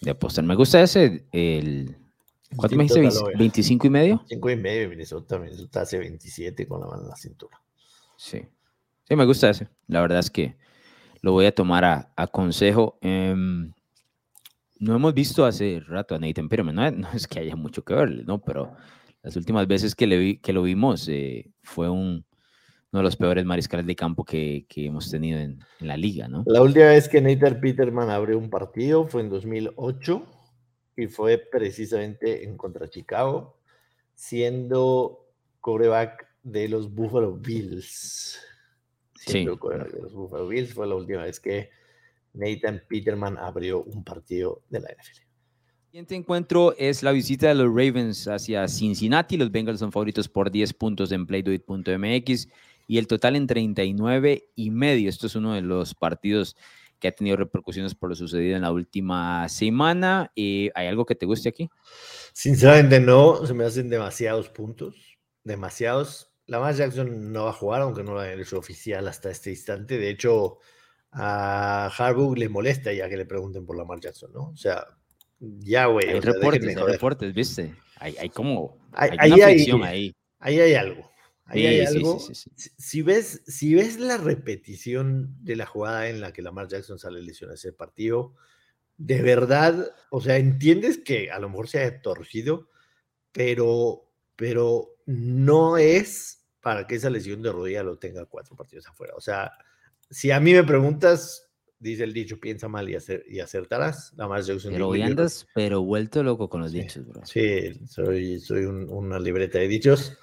de apostar. Me gusta ese, el... ¿Cuánto me dijiste? ¿25 y medio? 5 y medio Minnesota. Minnesota hace 27 con la mano en la cintura. Sí. Sí, me gusta ese. La verdad es que lo voy a tomar a, consejo. Em, no hemos visto hace rato a Nathan pero no, <laughs> no, es que haya mucho que verle, ¿no? Pero las últimas veces que, le vi, que lo vimos eh, fue un, uno de los peores mariscales de campo que, que hemos tenido en, en, la liga, ¿no? La última vez que Nathan Peterman abrió un partido fue en 2008 y fue precisamente en contra Chicago, siendo coreback de los Buffalo Bills. Siendo sí. coreback de los Buffalo Bills fue la última vez que Nathan Peterman abrió un partido de la NFL. El siguiente encuentro es la visita de los Ravens hacia Cincinnati. Los Bengals son favoritos por 10 puntos en playdoit.mx y el total en 39 y medio. Esto es uno de los partidos que ha tenido repercusiones por lo sucedido en la última semana. ¿Y ¿Hay algo que te guste aquí? Sinceramente no, se me hacen demasiados puntos, demasiados. Lamar Jackson no va a jugar, aunque no lo haya hecho oficial hasta este instante. De hecho, a Harbaugh le molesta ya que le pregunten por Lamar Jackson, ¿no? O sea, ya, güey. Hay reportes, hay reportes, ¿viste? Hay, hay como. Hay, una fricción ahí. Ahí hay algo. Ahí hay algo. si, ves, si ves la repetición de la jugada en la que Lamar Jackson sale lesionado ese partido, de verdad, o sea, entiendes que a lo mejor se ha torcido, pero, pero no es para que esa lesión de rodilla lo tenga cuatro partidos afuera. O sea, si a mí me preguntas, dice el dicho, piensa mal y, y acertarás. La más pero hoy andas, pero vuelto loco con los dichos, bro. Sí, soy, soy una libreta de dichos.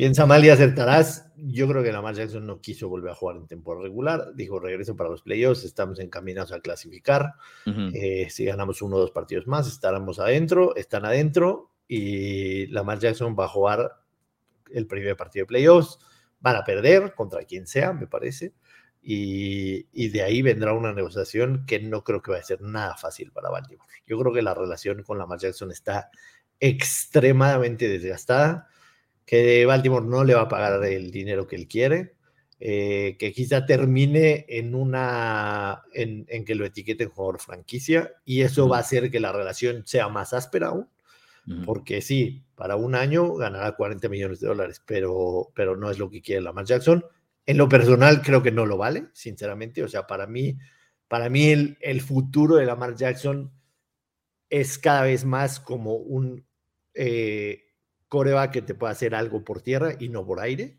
Piensa mal y acertarás. Yo creo que Lamar Jackson no quiso volver a jugar en temporada regular. Dijo, regreso para los playoffs, estamos encaminados a clasificar. Eh, si ganamos uno o dos partidos más, estaremos adentro, están adentro. Y Lamar Jackson va a jugar el primer partido de playoffs. Van a perder contra quien sea, me parece. Y, de ahí vendrá una negociación que no creo que vaya a ser nada fácil para Baltimore. Yo creo que la relación con Lamar Jackson está extremadamente desgastada, que Baltimore no le va a pagar el dinero que él quiere, eh, que quizá termine en una en, que lo etiqueten jugador franquicia y eso va a hacer que la relación sea más áspera aún. Porque sí, para un año ganará 40 millones de dólares, pero, pero no es lo que quiere Lamar Jackson en lo personal creo que no lo vale, sinceramente. O sea, para mí, para mí el, futuro de Lamar Jackson es cada vez más como un eh, coreback que te puede hacer algo por tierra y no por aire.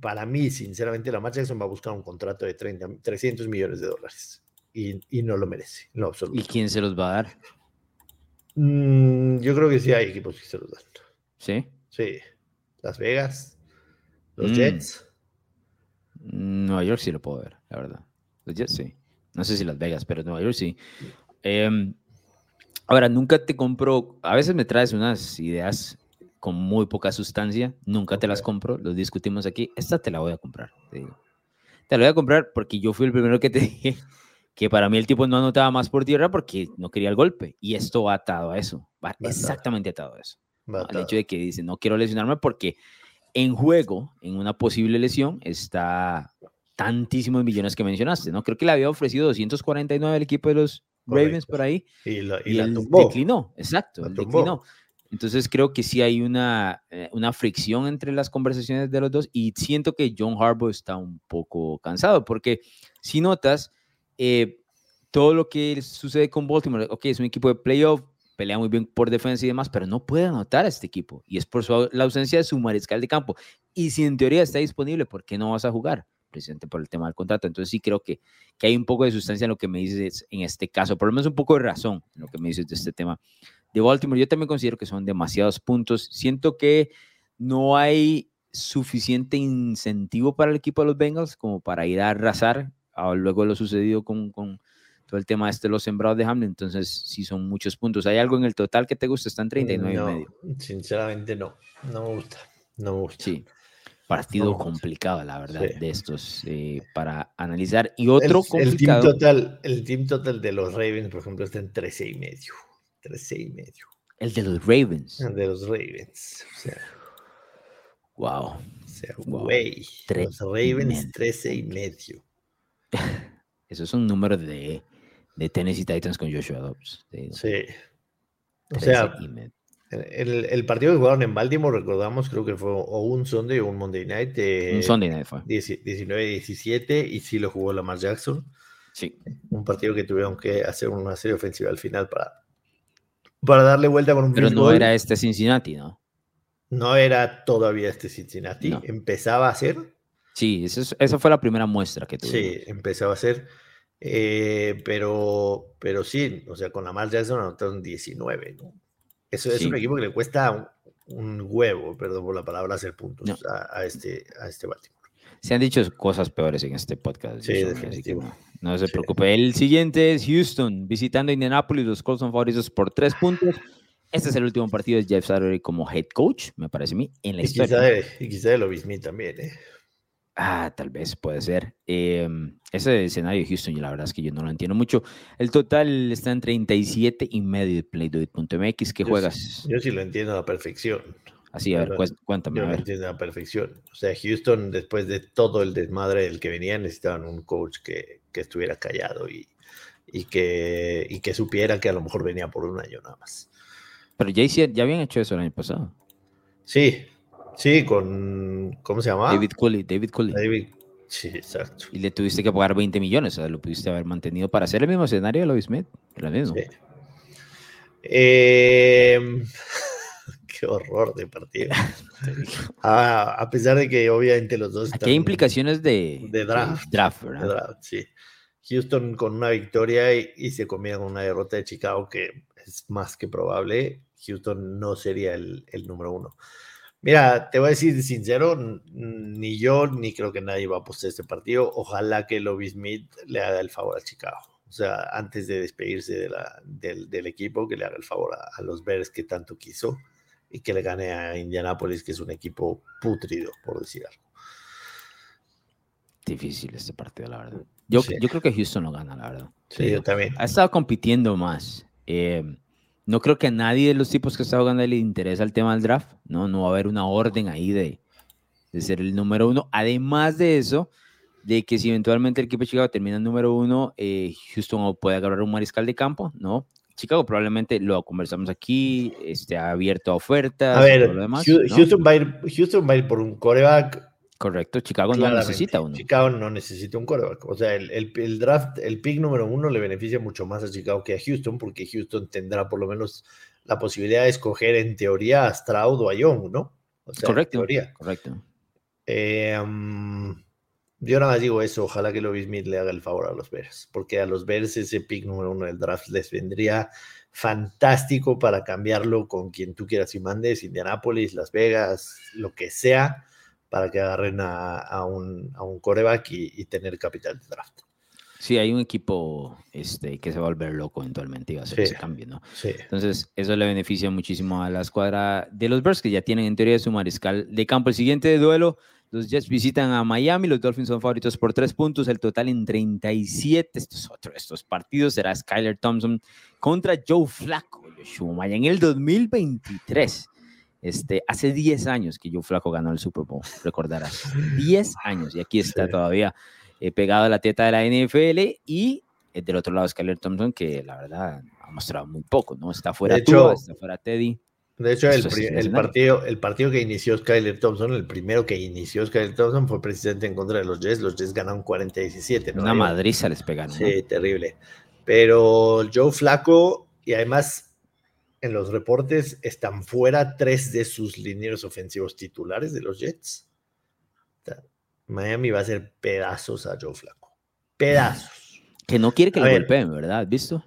Para mí, sinceramente, Lamar Jackson va a buscar un contrato de 30, 300 millones de dólares y, no lo merece. No, ¿Y quién se los va a dar? Mm, yo creo que sí hay equipos que se los dan. ¿Sí? Sí. Las Vegas, los mm. Jets. Nueva York sí lo puedo ver, la verdad. Los Jets sí. No sé si Las Vegas, pero Nueva York sí. Em, ahora, nunca te compro, a veces me traes unas ideas con muy poca sustancia, nunca te las compro, los discutimos aquí, esta te la voy a comprar, te digo. Te la voy a comprar porque yo fui el primero que te <laughs> dije que para mí el tipo no anotaba más por tierra porque no quería el golpe. Y esto va atado a eso, va exactamente atado a eso. Al hecho de que dice, no quiero lesionarme porque en juego, en una posible lesión, está tantísimos millones que mencionaste, ¿no? Creo que le había ofrecido 249 al equipo de los Ravens por ahí. Y, la, declinó, exacto, declinó. Entonces creo que sí hay una, eh, una fricción entre las conversaciones de los dos y siento que John Harbaugh está un poco cansado porque si notas, eh, todo lo que sucede con Baltimore, ok, es un equipo de playoff, pelea muy bien por defensa y demás, pero no puede anotar a este equipo. Y es por su, la ausencia de su mariscal de campo. Y si en teoría está disponible, ¿por qué no vas a jugar? Precisamente por el tema del contrato. Entonces sí creo que, que hay un poco de sustancia en lo que me dices en este caso, por lo menos un poco de razón en lo que me dices de este tema de Baltimore. Yo también considero que son demasiados puntos. Siento que no hay suficiente incentivo para el equipo de los Bengals como para ir a arrasar a, luego de lo sucedido con, con todo el tema este de los sembrados de Hamlin, entonces sí son muchos puntos. ¿Hay algo en el total que te gusta? Están 39 y medio. Sinceramente no, no me gusta, no me gusta. Sí. partido complicado, la verdad, de estos eh, para analizar. Y otro el, complicado. El team, total, el team total de los Ravens, por ejemplo, está en 13 y medio. 13 y medio. El de los Ravens. El de los Ravens. O sea, wow. O sea, güey. Los Ravens 13 y medio. <laughs> Eso es un número de, de Tennessee Titans con Joshua Dobbs. Sí. O sea, el, el, partido que jugaron en Baltimore, recordamos, creo que fue o un Sunday o un Monday Night. un Sunday Night fue. 19-17 y sí lo jugó Lamar Jackson. Sí. Un partido que tuvieron que hacer una serie ofensiva al final para, para darle vuelta con un Pero no era este Cincinnati, ¿no? No era todavía este Cincinnati. Empezaba a ser. Sí, eso, esa fue la primera muestra que tuvo. Sí, empezaba a ser. Eh, pero, pero sí, o sea, con Lamar Jackson anotaron 19, ¿no? Eso es un equipo que le cuesta un, huevo, perdón por la palabra, hacer puntos a, este, a este Baltimore. Se han dicho cosas peores en este podcast. Sí, definitivo. No, se preocupe. El siguiente es Houston, visitando Indianapolis. Los Colts son favoritos por tres puntos. Este es el último partido de Jeff Saturday como head coach, me parece a mí, en la y historia. Quizá, y quizá de lo también, ¿eh? Ah, tal vez puede ser. Em, ese escenario de Houston, la verdad es que yo no lo entiendo mucho. El total está en 37 y medio de Playdoit.mx. ¿Qué juegas? yo sí lo entiendo a la perfección. Así, a ver, cuéntame. Yo lo entiendo a la perfección. O sea, Houston, después de todo el desmadre del que venía, necesitaban un coach que, que estuviera callado y, y, que, y que supiera que a lo mmejor venía por un año nada más. Pero ya, ya habían hecho eso el año pasado. Sí, Sí, con. ¿Cómo se llama? David Cooley. David Cooley. David. Sí, exacto. Y le tuviste que pagar 20 millones, o sea, lo pudiste haber mantenido para hacer el mismo escenario de Lois Smith. Lo mismo. Sí. Em, qué horror de partido. <laughs> ah, a pesar de que obviamente los dos. Aquí hay implicaciones de, de draft. draft, ¿verdad? De draft, sí. Houston con una victoria y, y, se comía con una derrota de Chicago que es más que probable. Houston no sería el, el número uno. Mira, te voy a decir sincero, ni yo ni creo que nadie va a apostar este partido. Ojalá que Lobby Smith le haga el favor a Chicago. O sea, antes de despedirse de la, del, equipo, que le haga el favor a, los Bears que tanto quiso y que le gane a Indianapolis, que es un equipo putrido, por decir algo. Difícil este partido, la verdad. Yo, yo creo que Houston lo gana, la verdad. Sí, yo también. Ha estado compitiendo más. Eh, no creo que a nadie de los tipos que está jugando le interesa el tema del draft, ¿no? No va a haber una orden ahí de, de ser el número uno. Además de eso, de que si eventualmente el equipo de Chicago termina el número uno, eh, Houston puede agarrar un mariscal de campo, ¿no? Chicago probablemente lo conversamos aquí, este, ha abierto a ofertas. A ver, Houston, va a ir, Houston va a ir por un coreback Correcto, Chicago no necesita uno. Chicago no necesita un quarterback. O sea, el, el, draft, el pick número uno le beneficia mucho más a Chicago que a Houston, porque Houston tendrá por lo menos la posibilidad de escoger en teoría a Stroud o a Young, ¿no? O sea, correcto, teoría. Correcto. Eh, mm, yo nada más digo eso, ojalá que Lovie Smith le haga el favor a los Bears, porque a los Bears ese pick número uno del draft les vendría fantástico para cambiarlo con quien tú quieras y mandes, Indianapolis, Las Vegas, lo que sea para que agarren a, un, a un, coreback y, tener capital de draft. Sí, hay un equipo este, que se va a volver loco eventualmente y va a hacer ese cambio, ¿no? Sí. Entonces, eso le beneficia muchísimo a la escuadra de los Bears, que ya tienen en teoría su mariscal de campo. El siguiente duelo, los Jets visitan a Miami, los Dolphins son favoritos por tres puntos, el total en 37. Estos, otros, estos partidos será Skyler Thompson contra Joe Flacco, en el 2023. Este, hace 10 años que Joe Flaco ganó el Super Bowl, recordarás. <laughs> 10 años y aquí está todavía eh, pegado a la teta de la NFL y eh, del otro lado Skyler Thompson que la verdad ha mostrado muy poco, ¿no? Está fuera de hecho, está fuera Teddy. De hecho, el, el, partido, el partido que inició Skyler Thompson, el primero que inició Skyler Thompson fue precisamente en contra de los Jets. Los Jets ganaron 40-17. Una madriza les pegaron. Sí, terrible. Pero Joe Flaco, y además en los reportes están fuera tres de sus linieros ofensivos titulares de los Jets. Miami va a hacer pedazos a Joe Flaco. Pedazos. Que no quiere que lo golpeen, ¿verdad? ¿Has visto?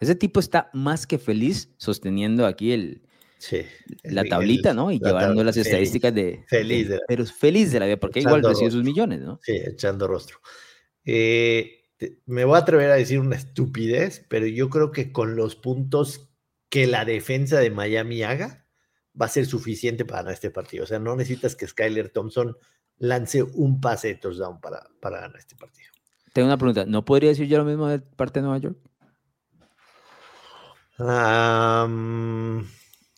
Ese tipo está más que feliz sosteniendo aquí el, la tablita, ¿no? Y llevando las estadísticas de... Feliz de la Pero feliz de la vida, porque igual recibe sus millones, ¿no? Sí, echando rostro. Eh, me voy a atrever a decir una estupidez, pero yo creo que con los puntos que la defensa de Miami haga, va a ser suficiente para ganar este partido. O sea, no necesitas que Skyler Thompson lance un pase de touchdown para, para ganar este partido. Tengo una pregunta. ¿No podría decir yo lo mismo de parte de Nueva York?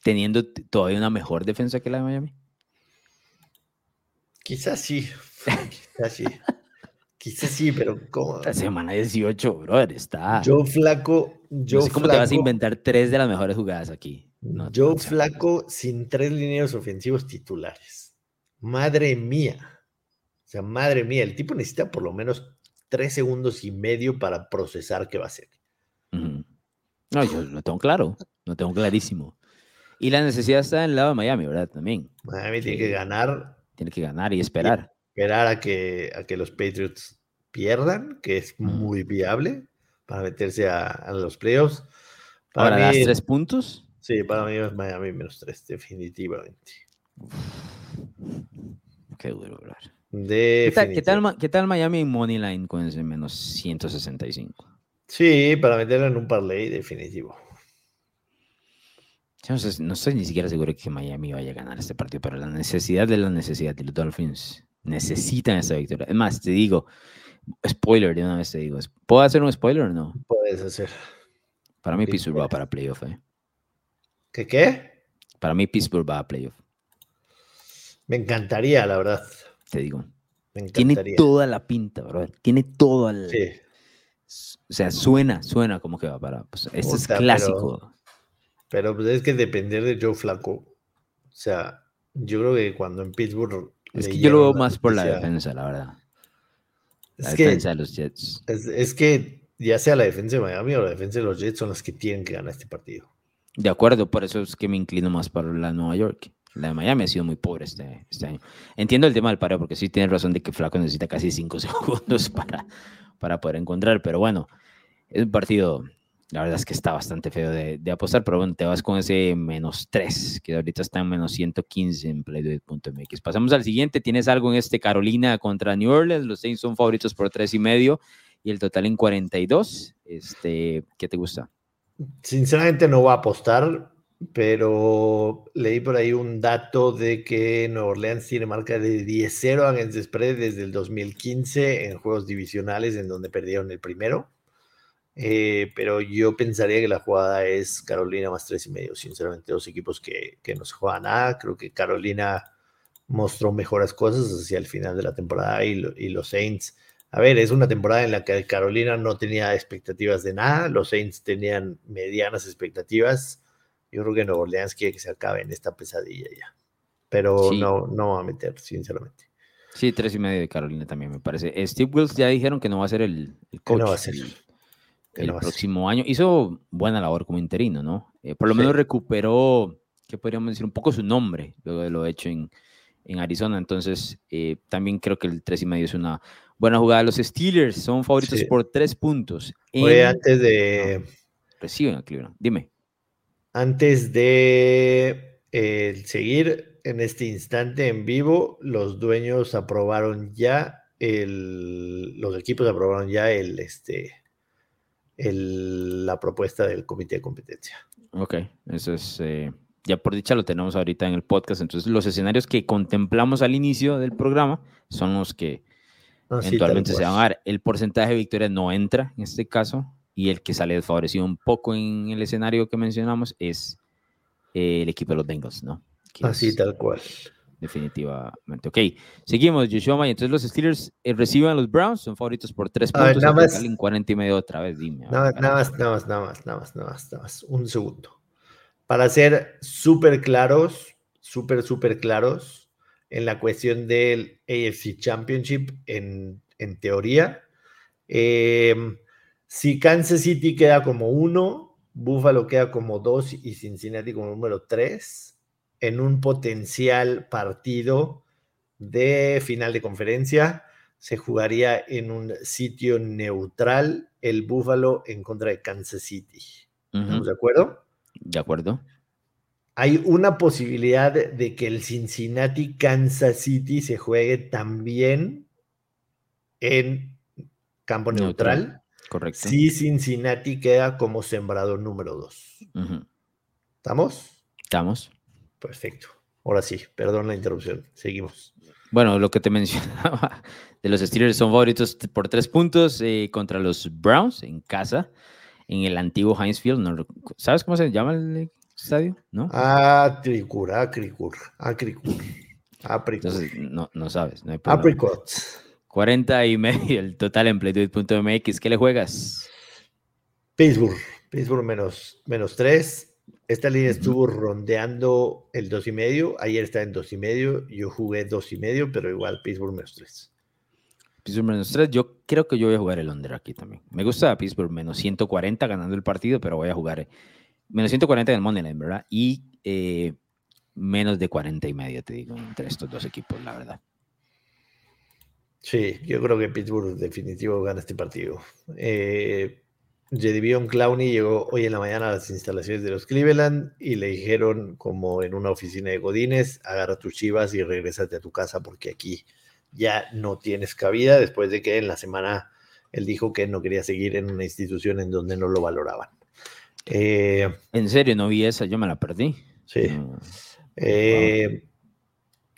Teniendo todavía una mejor defensa que la de Miami. Quizás sí. Quizás sí. Quizás sí, pero ¿cómo? La semana 18, brother, está. Joe Flaco. Joe no ¿Cómo te vas a inventar tres de las mejores jugadas aquí? Joe Flaco sin tres líneas ofensivos titulares. Madre mía. O sea, madre mía, el tipo necesita por lo menos tres segundos y medio para procesar qué va a hacer. No, yo lo tengo claro, lo tengo clarísimo. Y la necesidad está en el lado de Miami, ¿verdad? También. Miami tiene que ganar. Tiene que ganar y esperar esperar a que, a que los Patriots pierdan, que es muy viable para meterse a, los playoffs. Para ¿Ahora mí, tres puntos? Sí, para mí es Miami menos tres, definitivamente. Qué duro, hablar. ¿Qué tal, ¿Qué, tal, ¿Qué tal Miami Moneyline con ese menos 165? Sí, para meterlo en un parlay definitivo. no, sé, no estoy ni siquiera seguro que Miami vaya a ganar este partido, pero la necesidad de la necesidad de los Dolphins necesitan esa victoria. Es más, te digo, spoiler de una vez te digo, ¿puedo hacer un spoiler o no? Puedes hacer. Para mí Pittsburgh va para playoff, ¿eh? ¿Qué qué? Para mí Pittsburgh va a playoff. Me encantaría, la verdad. Te digo. Tiene toda la pinta, bro. Tiene todo el... Sí. O sea, suena, suena como que va para... Pues, este es clásico. Pero, pues, es que depender de Joe Flaco. O sea, yo creo que cuando en Pittsburgh es que yo lo veo más por la defensa, la verdad. La defensa de los Jets. Es, que ya sea la defensa de Miami o la defensa de los Jets son las que tienen que ganar este partido. De acuerdo, por eso es que me inclino más para la Nueva York. La de Miami ha sido muy pobre este, este año. Entiendo el tema del pareo, porque sí tiene razón de que Flaco necesita casi cinco <laughs> segundos para, para poder encontrar, pero bueno, es un partido la verdad es que está bastante feo de, apostar, pero bueno, te vas con ese menos 3, que ahorita está en menos 115 en playdoid.mx. Pasamos al siguiente. Tienes algo en este Carolina contra New Orleans. Los Saints son favoritos por 3 y medio y el total en 42. Este, ¿Qué te gusta? Sinceramente no voy a apostar, pero leí por ahí un dato de que Nueva Orleans tiene marca de 10-0 against spread desde el 2015 en juegos divisionales en donde perdieron el primero. Eh, pero yo pensaría que la jugada es Carolina más tres y medio. Sinceramente, dos equipos que, que no se juegan nada. Creo que Carolina mostró mejores cosas hacia el final de la temporada y, y, los Saints. A ver, es una temporada en la que Carolina no tenía expectativas de nada. Los Saints tenían medianas expectativas. Yo creo que Nueva Orleans quiere que se acabe en esta pesadilla ya. Pero no, no va a meter, sinceramente. Sí, tres y medio de Carolina también me parece. Steve Wills ya dijeron que no va a ser el, el coach. no va a ser el próximo año. Hizo buena labor como interino, ¿no? Eh, por lo menos recuperó, ¿qué podríamos decir? Un poco su nombre, luego de lo hecho en, en Arizona. Entonces, eh, también creo que el 3 y medio es una buena jugada. Los Steelers son favoritos por tres puntos. Oye, antes de... reciben a Cleveland. Dime. Antes de eh, seguir en este instante en vivo, los dueños aprobaron ya el, los equipos aprobaron ya el, este, la propuesta del comité de competencia. Ok, eso es, eh, ya por dicha lo tenemos ahorita en el podcast, entonces los escenarios que contemplamos al inicio del programa son los que ah, eventualmente se van a dar. El porcentaje de victorias no entra en este caso y el que sale desfavorecido un poco en el escenario que mencionamos es eh, el equipo de los Bengals, ¿no? Así, tal cual definitivamente. Ok, seguimos, Joshua May. Entonces los Steelers eh, reciben a los Browns, son favoritos por tres puntos. nada más, en 40 y medio otra vez, dime. Nada, nada, más, nada más, nada más, nada más, nada más, nada más, un segundo. Para ser súper claros, súper, súper claros en la cuestión del AFC Championship, en, en teoría, em, si Kansas City queda como uno, Buffalo queda como dos y Cincinnati como número tres, en un potencial partido de final de conferencia. Se jugaría en un sitio neutral el Buffalo en contra de Kansas City. ¿Estamos de acuerdo? De acuerdo. Hay una posibilidad de que el Cincinnati Kansas City se juegue también en campo neutral. Correcto. Si Cincinnati queda como sembrado número dos. ¿Estamos? Estamos. Perfecto. Ahora sí, perdón la interrupción. Seguimos. Bueno, lo que te <laughs> mencionaba de los Steelers son favoritos por tres puntos eh, contra los Browns en casa, en el antiguo Heinz Field. No, ¿Sabes cómo se llama el estadio? ¿No? Acricur, Acricur, Acricur. Apricot. Entonces, no, no sabes. No hay problema. 40 y medio el total en playduit.mx. ¿Qué le juegas? Pittsburgh. Pittsburgh menos, menos 3. Esta línea estuvo rondeando el 2 y medio. Ayer está en 2 y medio. Yo jugué 2 y medio, pero igual Pittsburgh menos 3. Pittsburgh menos 3. Yo creo que yo voy a jugar el under aquí también. Me gusta Pittsburgh menos 140 ganando el partido, pero voy a jugar menos 140 en el Moneyline, ¿verdad? Y eh, menos de 40 y medio, te digo, entre estos dos equipos, la verdad. Sí, yo creo que Pittsburgh definitivo gana este partido. Eh, Jedivion Clowney llegó hoy en la mañana a las instalaciones de los Cleveland y le dijeron, como en una oficina de Godines, agarra tus chivas y regrésate a tu casa porque aquí ya no tienes cabida después de que en la semana él dijo que no quería seguir en una institución en donde no lo valoraban. Eh, en serio, no vi esa, yo me la perdí. Sí. Eh,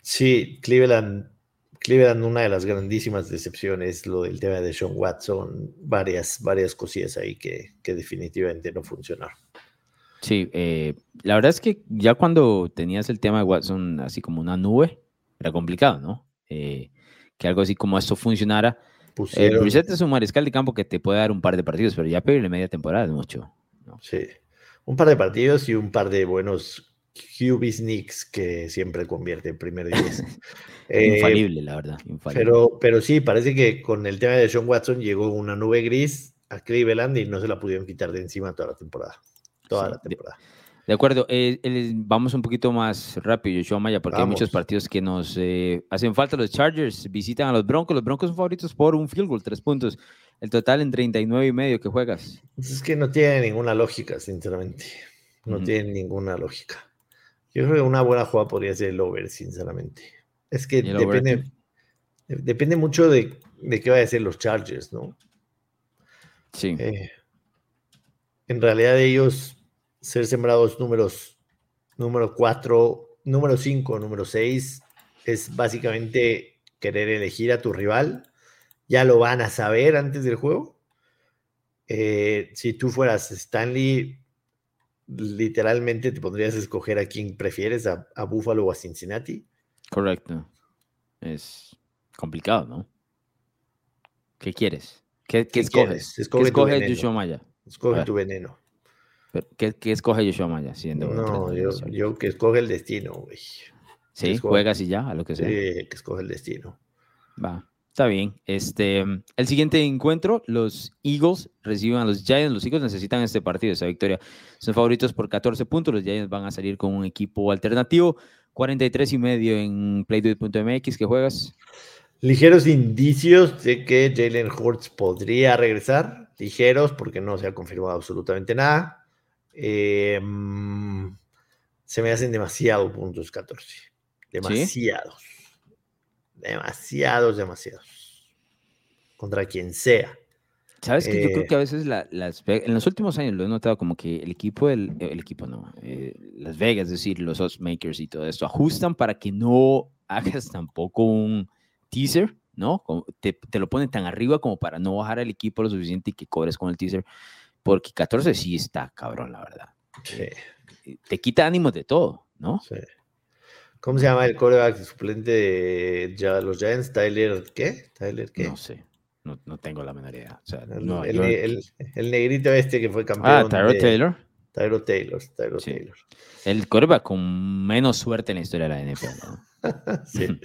sí, Cleveland Cleveland, una de las grandísimas decepciones, lo del tema de Sean Watson, varias, varias cosillas ahí que, que definitivamente no funcionaron. Sí, eh, la verdad es que ya cuando tenías el tema de Watson así como una nube, era complicado, ¿no? Eh, que algo así como esto funcionara. Pusieron... es un mariscal de campo que te puede dar un par de partidos, pero ya pedirle media temporada es mucho. Sí, un par de partidos y un par de buenos QB sneaks que siempre convierte en primer 10. <laughs> Eh, infalible, la verdad. Pero, pero sí, parece que con el tema de Sean Watson llegó una nube gris a Cleveland y no se la pudieron quitar de encima toda la temporada. Toda la temporada. De, acuerdo. Eh, vamos un poquito más rápido, Joshua Maya, porque hay muchos partidos que nos eh, hacen falta. Los Chargers visitan a los Broncos. Los Broncos son favoritos por un field goal, tres puntos. El total en 39 y medio que juegas. Es que no tiene ninguna lógica, sinceramente. No tiene ninguna lógica. Yo creo que una buena jugada podría ser el over, sinceramente. Es que depende, depende mucho de, de, qué va a ser los Chargers, ¿no? Sí. Eh, en realidad ellos ser sembrados números número 4, número 5, número 6 es básicamente querer elegir a tu rival. Ya lo van a saber antes del juego. Eh, si tú fueras Stanley, literalmente te pondrías a escoger a quién prefieres, a, a Buffalo o a Cincinnati. Correcto. Es complicado, ¿no? ¿Qué quieres? ¿Qué, qué escoges? Escoge ¿Qué escoge Yoshua Maya? Escoge tu veneno. ¿Qué, ¿Qué, escoge Yoshua Maya? Siendo no, yo, yo, que escoge el destino, güey. Sí, juegas y ya, a lo que sea. Sí, que escoge el destino. Va. Está bien. Este, el siguiente encuentro, los Eagles reciben a los Giants. Los Eagles necesitan este partido, esa victoria. Son favoritos por 14 puntos. Los Giants van a salir con un equipo alternativo. 43 y medio en playduit.mx. ¿Qué juegas? Ligeros indicios de que Jalen Hurts podría regresar. Ligeros, porque no se ha confirmado absolutamente nada. Em, se me hacen demasiados puntos 14. Demasiados demasiados, demasiados. Contra quien sea. Sabes que yo creo eh, que a veces las en los últimos años lo he notado como que el equipo, el, el equipo no, eh, Las Vegas, es decir, los makers y todo esto, ajustan para que no hagas tampoco un teaser, ¿no? Te, te, lo ponen tan arriba como para no bajar el equipo lo suficiente y que cobres con el teaser, porque 14 sí está cabrón, la verdad. Sí. Te quita ánimos de todo, ¿no? Sí. ¿Cómo se llama el coreback suplente de los Giants? Tyler, ¿qué? Tyler, ¿qué? No sé. No, no tengo la menor idea. O sea, el, no, el, el, negrito este que fue campeón. Ah, Tyro Taylor. Tyro Taylor. Tyro sí. Taylor. El coreback con menos suerte en la historia de la NFL. ¿no? <laughs> sí.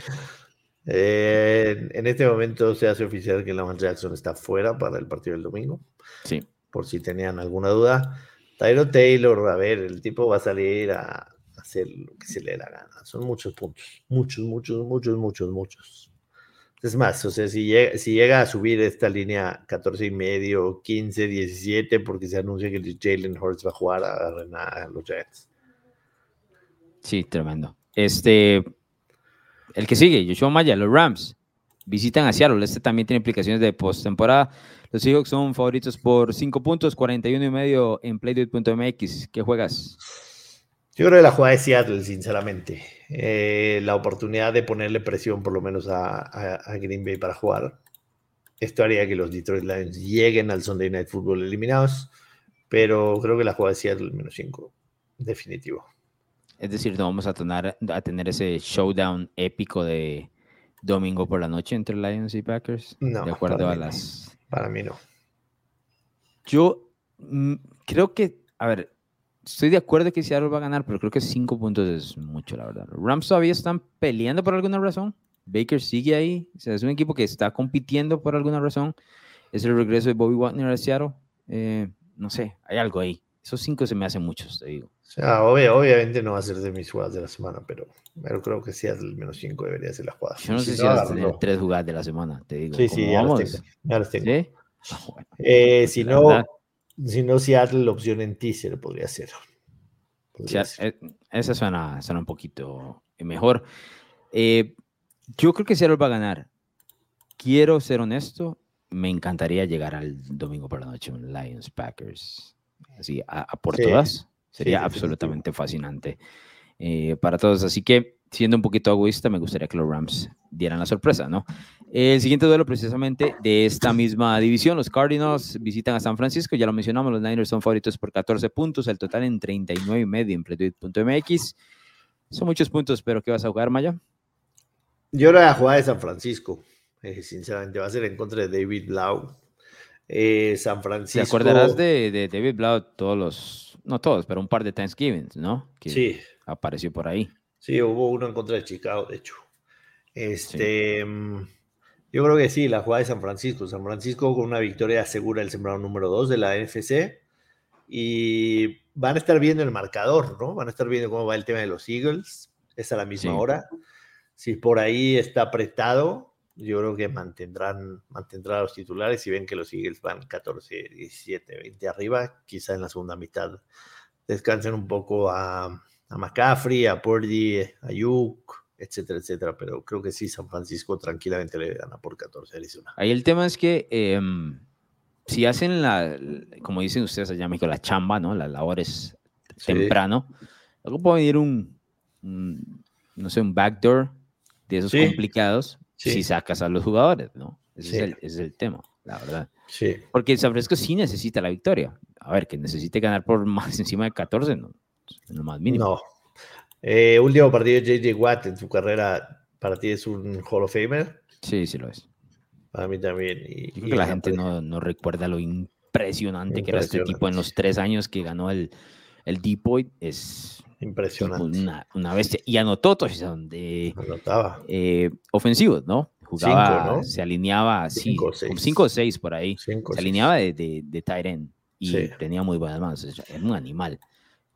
eh, en este momento se hace oficial que Lamar Jackson está fuera para el partido del domingo. Sí. Por si tenían alguna duda. Tyro Taylor, a ver, el tipo va a salir a hacer lo que se le dé la gana. Son muchos puntos, muchos, muchos, muchos, muchos, muchos. Es más, o sea, si llega, si llega a subir esta línea 14 y medio, 15, 17, porque se anuncia que Jalen Hurts va a jugar a, los Giants. Sí, tremendo. Este, el que sigue, Joshua Maya, los Rams, visitan a Seattle. Este también tiene implicaciones de postemporada. Los Seahawks son favoritos por 5 puntos, 41 y medio en playduit.mx. ¿Qué juegas? Yo creo que la jugada de Seattle, sinceramente. Eh, la oportunidad de ponerle presión por lo menos a, a, Green Bay para jugar. Esto haría que los Detroit Lions lleguen al Sunday Night Football eliminados, pero creo que la jugada de Seattle menos 5, definitivo. Es decir, no vamos a tener, a tener ese showdown épico de domingo por la noche entre Lions y Packers. No, de acuerdo a las. Para mí no. Yo mm, creo que, a ver, estoy de acuerdo que Seattle va a ganar, pero creo que cinco puntos es mucho, la verdad. Rams todavía están peleando por alguna razón. Baker sigue ahí. O sea, es un equipo que está compitiendo por alguna razón. Es el regreso de Bobby Wagner a Seattle. Eh, no sé, hay algo ahí. Esos cinco se me hacen muchos, te digo. O sea, obviamente no va a ser de mis jugadas de la semana, pero, pero creo que Seattle menos cinco debería ser la jugada. Yo no sé si, vas a tener tres jugadas de la semana, te digo. Sí, sí, ya las tengo. Ya las tengo. Ah, eh, si, no, si no, Seattle, la opción en teaser podría ser. Eh, esa suena, suena un poquito mejor. Eh, yo creo que Seattle va a ganar. Quiero ser honesto, me encantaría llegar al domingo por la noche un Lions Packers. Así, a, por todas. Sería absolutamente fascinante eh, para todos. Así que, siendo un poquito egoísta, me gustaría que los Rams dieran la sorpresa, ¿no? El siguiente duelo precisamente de esta misma división, los Cardinals visitan a San Francisco, ya lo mencionamos, los Niners son favoritos por 14 puntos, el total en 39 y medio en Playduit.mx. Son muchos puntos, pero ¿qué vas a jugar, Maya? Yo voy a jugar de San Francisco, eh, sinceramente, va a ser en contra de David Blau. Eh, San Francisco. ¿Te acordarás de, de, David Blau todos los, no todos, pero un par de Thanksgiving, ¿no? Que sí. Apareció por ahí. Sí, hubo uno en contra de Chicago, de hecho. Este. Mm, yo creo que sí, la jugada de San Francisco. San Francisco con una victoria asegura el sembrado número 2 de la NFC. Y van a estar viendo el marcador, ¿no? Van a estar viendo cómo va el tema de los Eagles. Es a la misma hora. Si por ahí está apretado, yo creo que mantendrán, mantendrán a los titulares. Si ven que los Eagles van 14, 17, 20 arriba, quizá en la segunda mitad descansen un poco a, a McCaffrey, a Purdy, a Yuk etcétera, etcétera. Pero creo que sí, San Francisco tranquilamente le gana por 14 a Arizona. Ahí el tema es que em, si hacen la, como dicen ustedes allá en México, la chamba, ¿no? Las labores temprano, luego puede venir un, no sé, un backdoor de esos complicados si sacas a los jugadores, ¿no? Ese es, el, tema, la verdad. Sí. Porque San Francisco sí necesita la victoria. A ver, que necesite ganar por más encima de 14, no, lo más mínimo. No, eh, último partido de JJ Watt en su carrera, ¿para ti es un Hall of Famer? Sí, sí lo es. Para mí también. Y, creo que la gente no, no, recuerda lo impresionante, que era este tipo en los tres años que ganó el, el Depoy. Es impresionante. Una, una bestia. Y anotó touchdown de Anotaba. Eh, ofensivos, ¿no? Jugaba, se alineaba así, 5 o 6 por ahí. se alineaba de, de, de tight end y tenía muy buenas manos. Era un animal.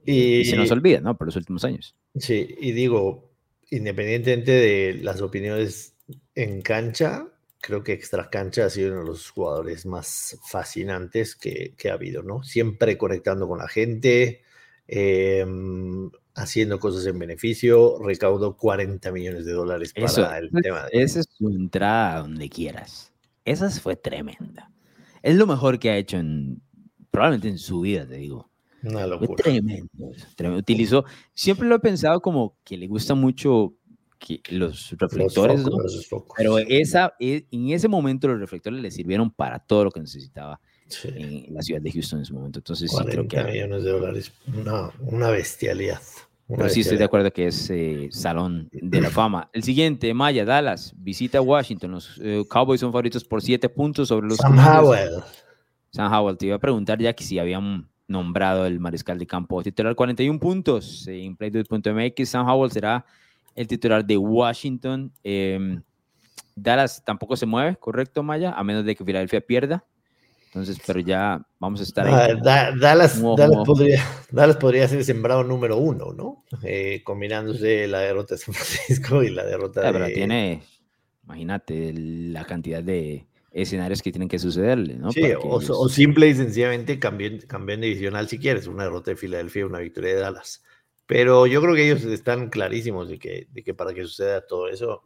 Y, se nos olvida, ¿no? Por los últimos años. Sí, y digo, independientemente de las opiniones en cancha, creo que Extra Cancha ha sido uno de los jugadores más fascinantes que, ha habido, ¿no? Siempre conectando con la gente, em, haciendo cosas en beneficio, recaudó 40 millones de dólares para el tema. De... Esa es su entrada donde quieras. Esa fue tremenda. Es lo mejor que ha hecho en, probablemente en su vida, te digo. Una locura. tremendo, tremendo. Utilizó, siempre lo he pensado como que le gusta mucho que los reflectores, ¿no? Pero esa, e, en ese momento los reflectores le sirvieron para todo lo que necesitaba en la ciudad de Houston en ese momento. Entonces, sí, creo que. millones de dólares, una, una bestialidad. pero sí estoy de acuerdo que es eh, Salón de la Fama. El siguiente, Maya, Dallas, visita Washington. Los eh, Cowboys son favoritos por siete puntos sobre los. Sam Howell. Sam Howell, te iba a preguntar ya que si habían nombrado el mariscal de campo titular 41 puntos en playdude.mx. Sam Howell será el titular de Washington. Em, Dallas tampoco se mueve, ¿correcto, Maya? A menos de que Filadelfia pierda. Entonces, pero ya vamos a estar ahí. Ah, Dallas, podría, Dallas, podría, ser sembrado número uno, ¿no? Eh, combinándose la derrota de San Francisco y la derrota de... Pero tiene, imagínate, la cantidad de, escenarios que tienen que sucederle, ¿no? Sí, o, simple y sencillamente cambien, cambien divisional si quieres, una derrota de Filadelfia, una victoria de Dallas. Pero yo creo que ellos están clarísimos de que, de que para que suceda todo eso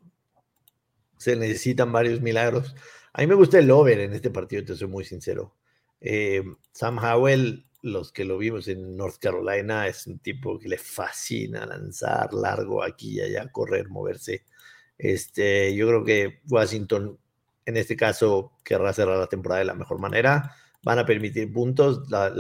se necesitan varios milagros. A mí me gusta el over en este partido, te soy muy sincero. Eh, Sam Howell los que lo vimos en North Carolina, es un tipo que le fascina lanzar largo aquí y allá, correr, moverse. Este, yo creo que Washington, en este caso, querrá cerrar la temporada de la mejor manera. Van a permitir puntos. La,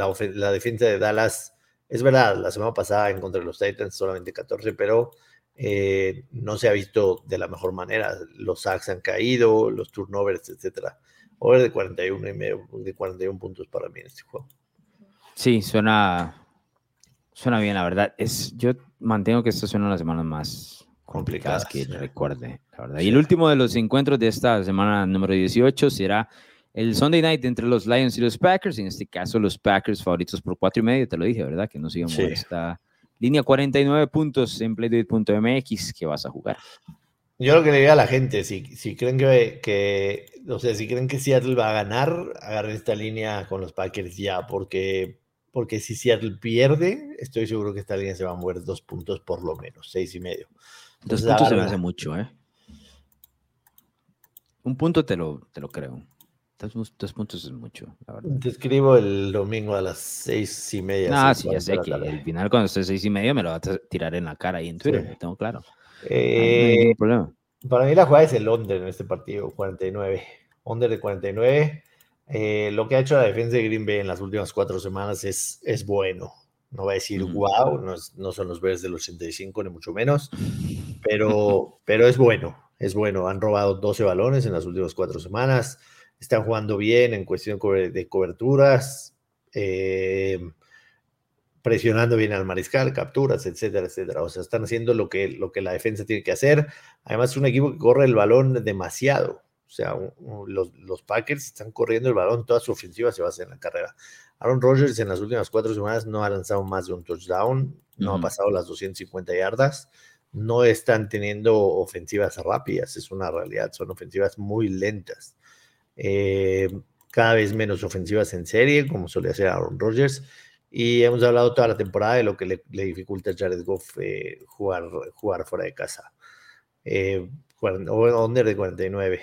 defensa de Dallas, es verdad, la semana pasada en contra de los Titans solamente 14, pero eh, no se ha visto de la mejor manera. Los sacks han caído, los turnovers, etcétera. Over de 41 y medio, de 41 puntos para mí en este juego. Sí, suena, suena bien, la verdad. Es, yo mantengo que esta suena las semanas más complicadas, que recuerde, la verdad. Y el último de los encuentros de esta semana número 18 será el Sunday night entre los Lions y los Packers. En este caso, los Packers favoritos por cuatro y medio, te lo dije, ¿verdad? Que no sigamos sí. esta línea 49 puntos en playdate.mx que vas a jugar. Yo lo que le digo a la gente, si, si creen que, que, o sea, si creen que Seattle va a ganar, agarren esta línea con los Packers ya, porque, porque si Seattle pierde, estoy seguro que esta línea se va a mover dos puntos por lo menos, seis y medio. Dos puntos se me hace mucho, ¿eh? Un punto te lo, te lo creo. Dos, dos, puntos es mucho, la verdad. Te escribo el domingo a las seis y media. Ah, sí, ya sé que al final cuando esté seis y media me lo va a tirar en la cara ahí en Twitter, sí. lo tengo claro. Eh, no problema. Para mí la jugada es el under en este partido, 49. Under de 49. Eh, lo que ha hecho la defensa de Green Bay en las últimas cuatro semanas es, es bueno. No va a decir, wow, no, es, no, son los Bears del 85, ni mucho menos, <laughs> pero, pero es bueno, es bueno. Han robado 12 balones en las últimas cuatro semanas están jugando bien en cuestión de coberturas, eh, presionando bien al mariscal, capturas, etcétera, etcétera. O sea, están haciendo lo que, lo que la defensa tiene que hacer. Además, es un equipo que corre el balón demasiado. O sea, los, los, Packers están corriendo el balón, toda su ofensiva se basa en la carrera. Aaron Rodgers en las últimas cuatro semanas no ha lanzado más de un touchdown, no uh -huh. ha pasado las 250 yardas, no están teniendo ofensivas rápidas, es una realidad, son ofensivas muy lentas eh, cada vez menos ofensivas en serie, como suele hacer Aaron Rodgers. Y hemos hablado toda la temporada de lo que le, le dificulta a Jared Goff eh, jugar, jugar fuera de casa. Eh, under de 49.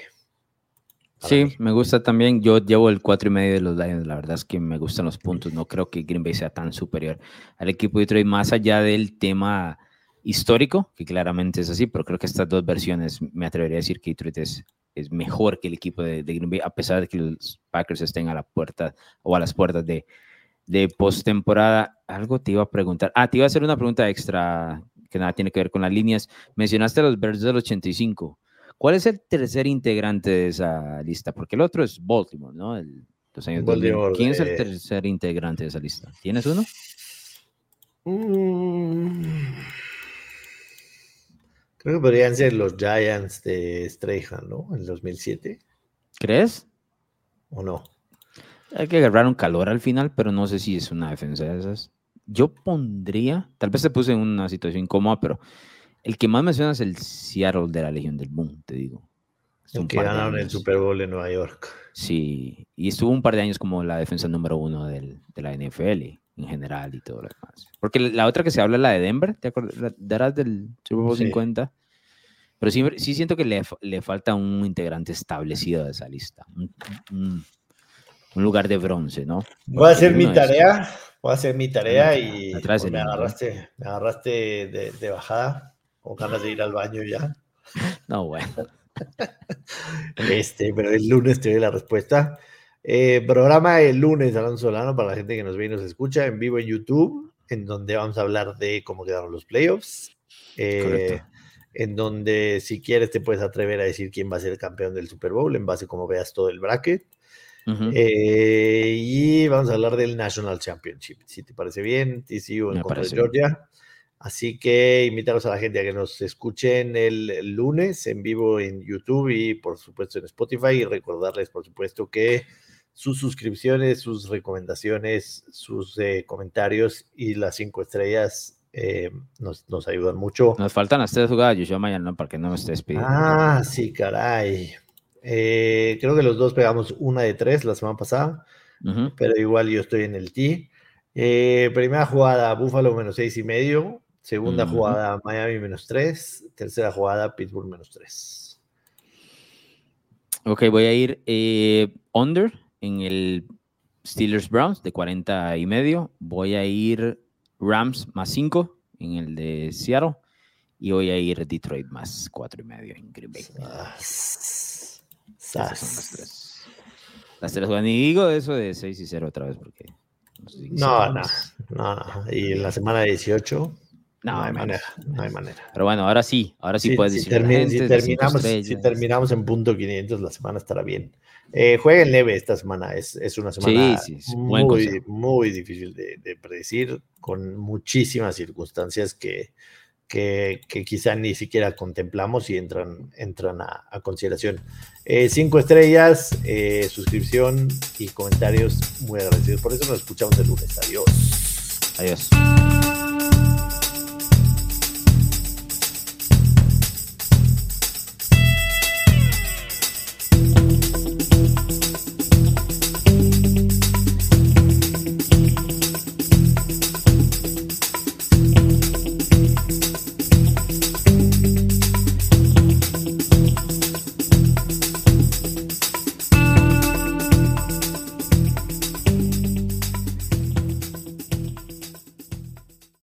Sí, me gusta también. Yo llevo el 4 y medio de los Lions. La verdad es que me gustan los puntos. No creo que Green Bay sea tan superior al equipo de Detroit, más allá del tema histórico, que claramente es así, pero creo que estas dos versiones me atrevería a decir que Detroit es es mejor que el equipo de, de, Green Bay, a pesar de que los Packers estén a la puerta o a las puertas de, de postemporada. Algo te iba a preguntar. Ah, te iba a hacer una pregunta extra que nada tiene que ver con las líneas. Mencionaste a los Bears del 85. ¿Cuál es el tercer integrante de esa lista? Porque el otro es Baltimore, ¿no? El, los años Baltimore, ¿Quién es el tercer integrante de esa lista? ¿Tienes uno? Mm. Creo que podrían ser los Giants de Strahan, ¿no? En el 2007. ¿Crees? ¿O no? Hay que agarrar un calor al final, pero no sé si es una defensa de esas. Yo pondría, tal vez te puse en una situación incómoda, pero el que más me suena es el Seattle de la Legión del Boom, te digo. El que ganaron el Super Bowl en Nueva York. Sí, y estuvo un par de años como la defensa número uno del, de la NFL en general y todo lo demás. Porque la otra que se habla es la de Denver, ¿te acordarás del Super Bowl sí. 50? Pero sí, sí siento que le, le, falta un integrante establecido de esa lista. Un, un, un lugar de bronce, ¿no? Voy a hacer mi tarea, voy a hacer mi tarea y pues, me, agarraste, me agarraste de, de bajada, con ganas de ir al baño ya. <laughs> No, bueno. <laughs> Este, pero el lunes te doy la respuesta. Eh, programa el lunes, Alonso Solano, para la gente que nos ve y nos escucha en vivo en YouTube, en donde vamos a hablar de cómo quedaron los playoffs. Eh, en donde si quieres te puedes atrever a decir quién va a ser el campeón del Super Bowl en base a cómo veas todo el bracket. Uh -huh. eh, y vamos a hablar del National Championship, si te parece bien, TCU en contra de Georgia. Así que invitaros a la gente a que nos escuchen el, el, lunes en vivo en YouTube y por supuesto en Spotify y recordarles por supuesto que sus suscripciones, sus recomendaciones, sus eh, comentarios y las cinco estrellas eh, nos, nos, ayudan mucho. Nos faltan las tres jugadas, yo mañana para que no me estés pidiendo. Ah, sí, caray. Eh, creo que los dos pegamos una de tres la semana pasada, uh -huh. pero igual yo estoy en el T. Primera jugada, Buffalo menos seis y medio. Segunda uh -huh. jugada, Miami menos tres. Tercera jugada, Pittsburgh menos tres. Ok, voy a ir eh, under en el Steelers Browns de 40 y medio. Voy a ir Rams más 5 en el de Seattle. Y voy a ir Detroit más 4 y medio en Green Bay. Son las tres. Las tres. Bueno, y digo eso de 6 y 0 otra vez porque... No, no, no, no. Y en la semana 18 no, hay manera, no hay manera. Pero bueno, ahora sí, ahora sí, puedes decir. si, terminamos, si terminamos en punto 500, la semana estará bien. Eh, juega el Neve esta semana, es, es una semana muy, muy difícil de, de, predecir, con muchísimas circunstancias que, que, que, quizá ni siquiera contemplamos y entran, entran a, a consideración. Eh, cinco estrellas, eh, suscripción y comentarios muy agradecidos. Por eso nos escuchamos el lunes. Adiós. Adiós.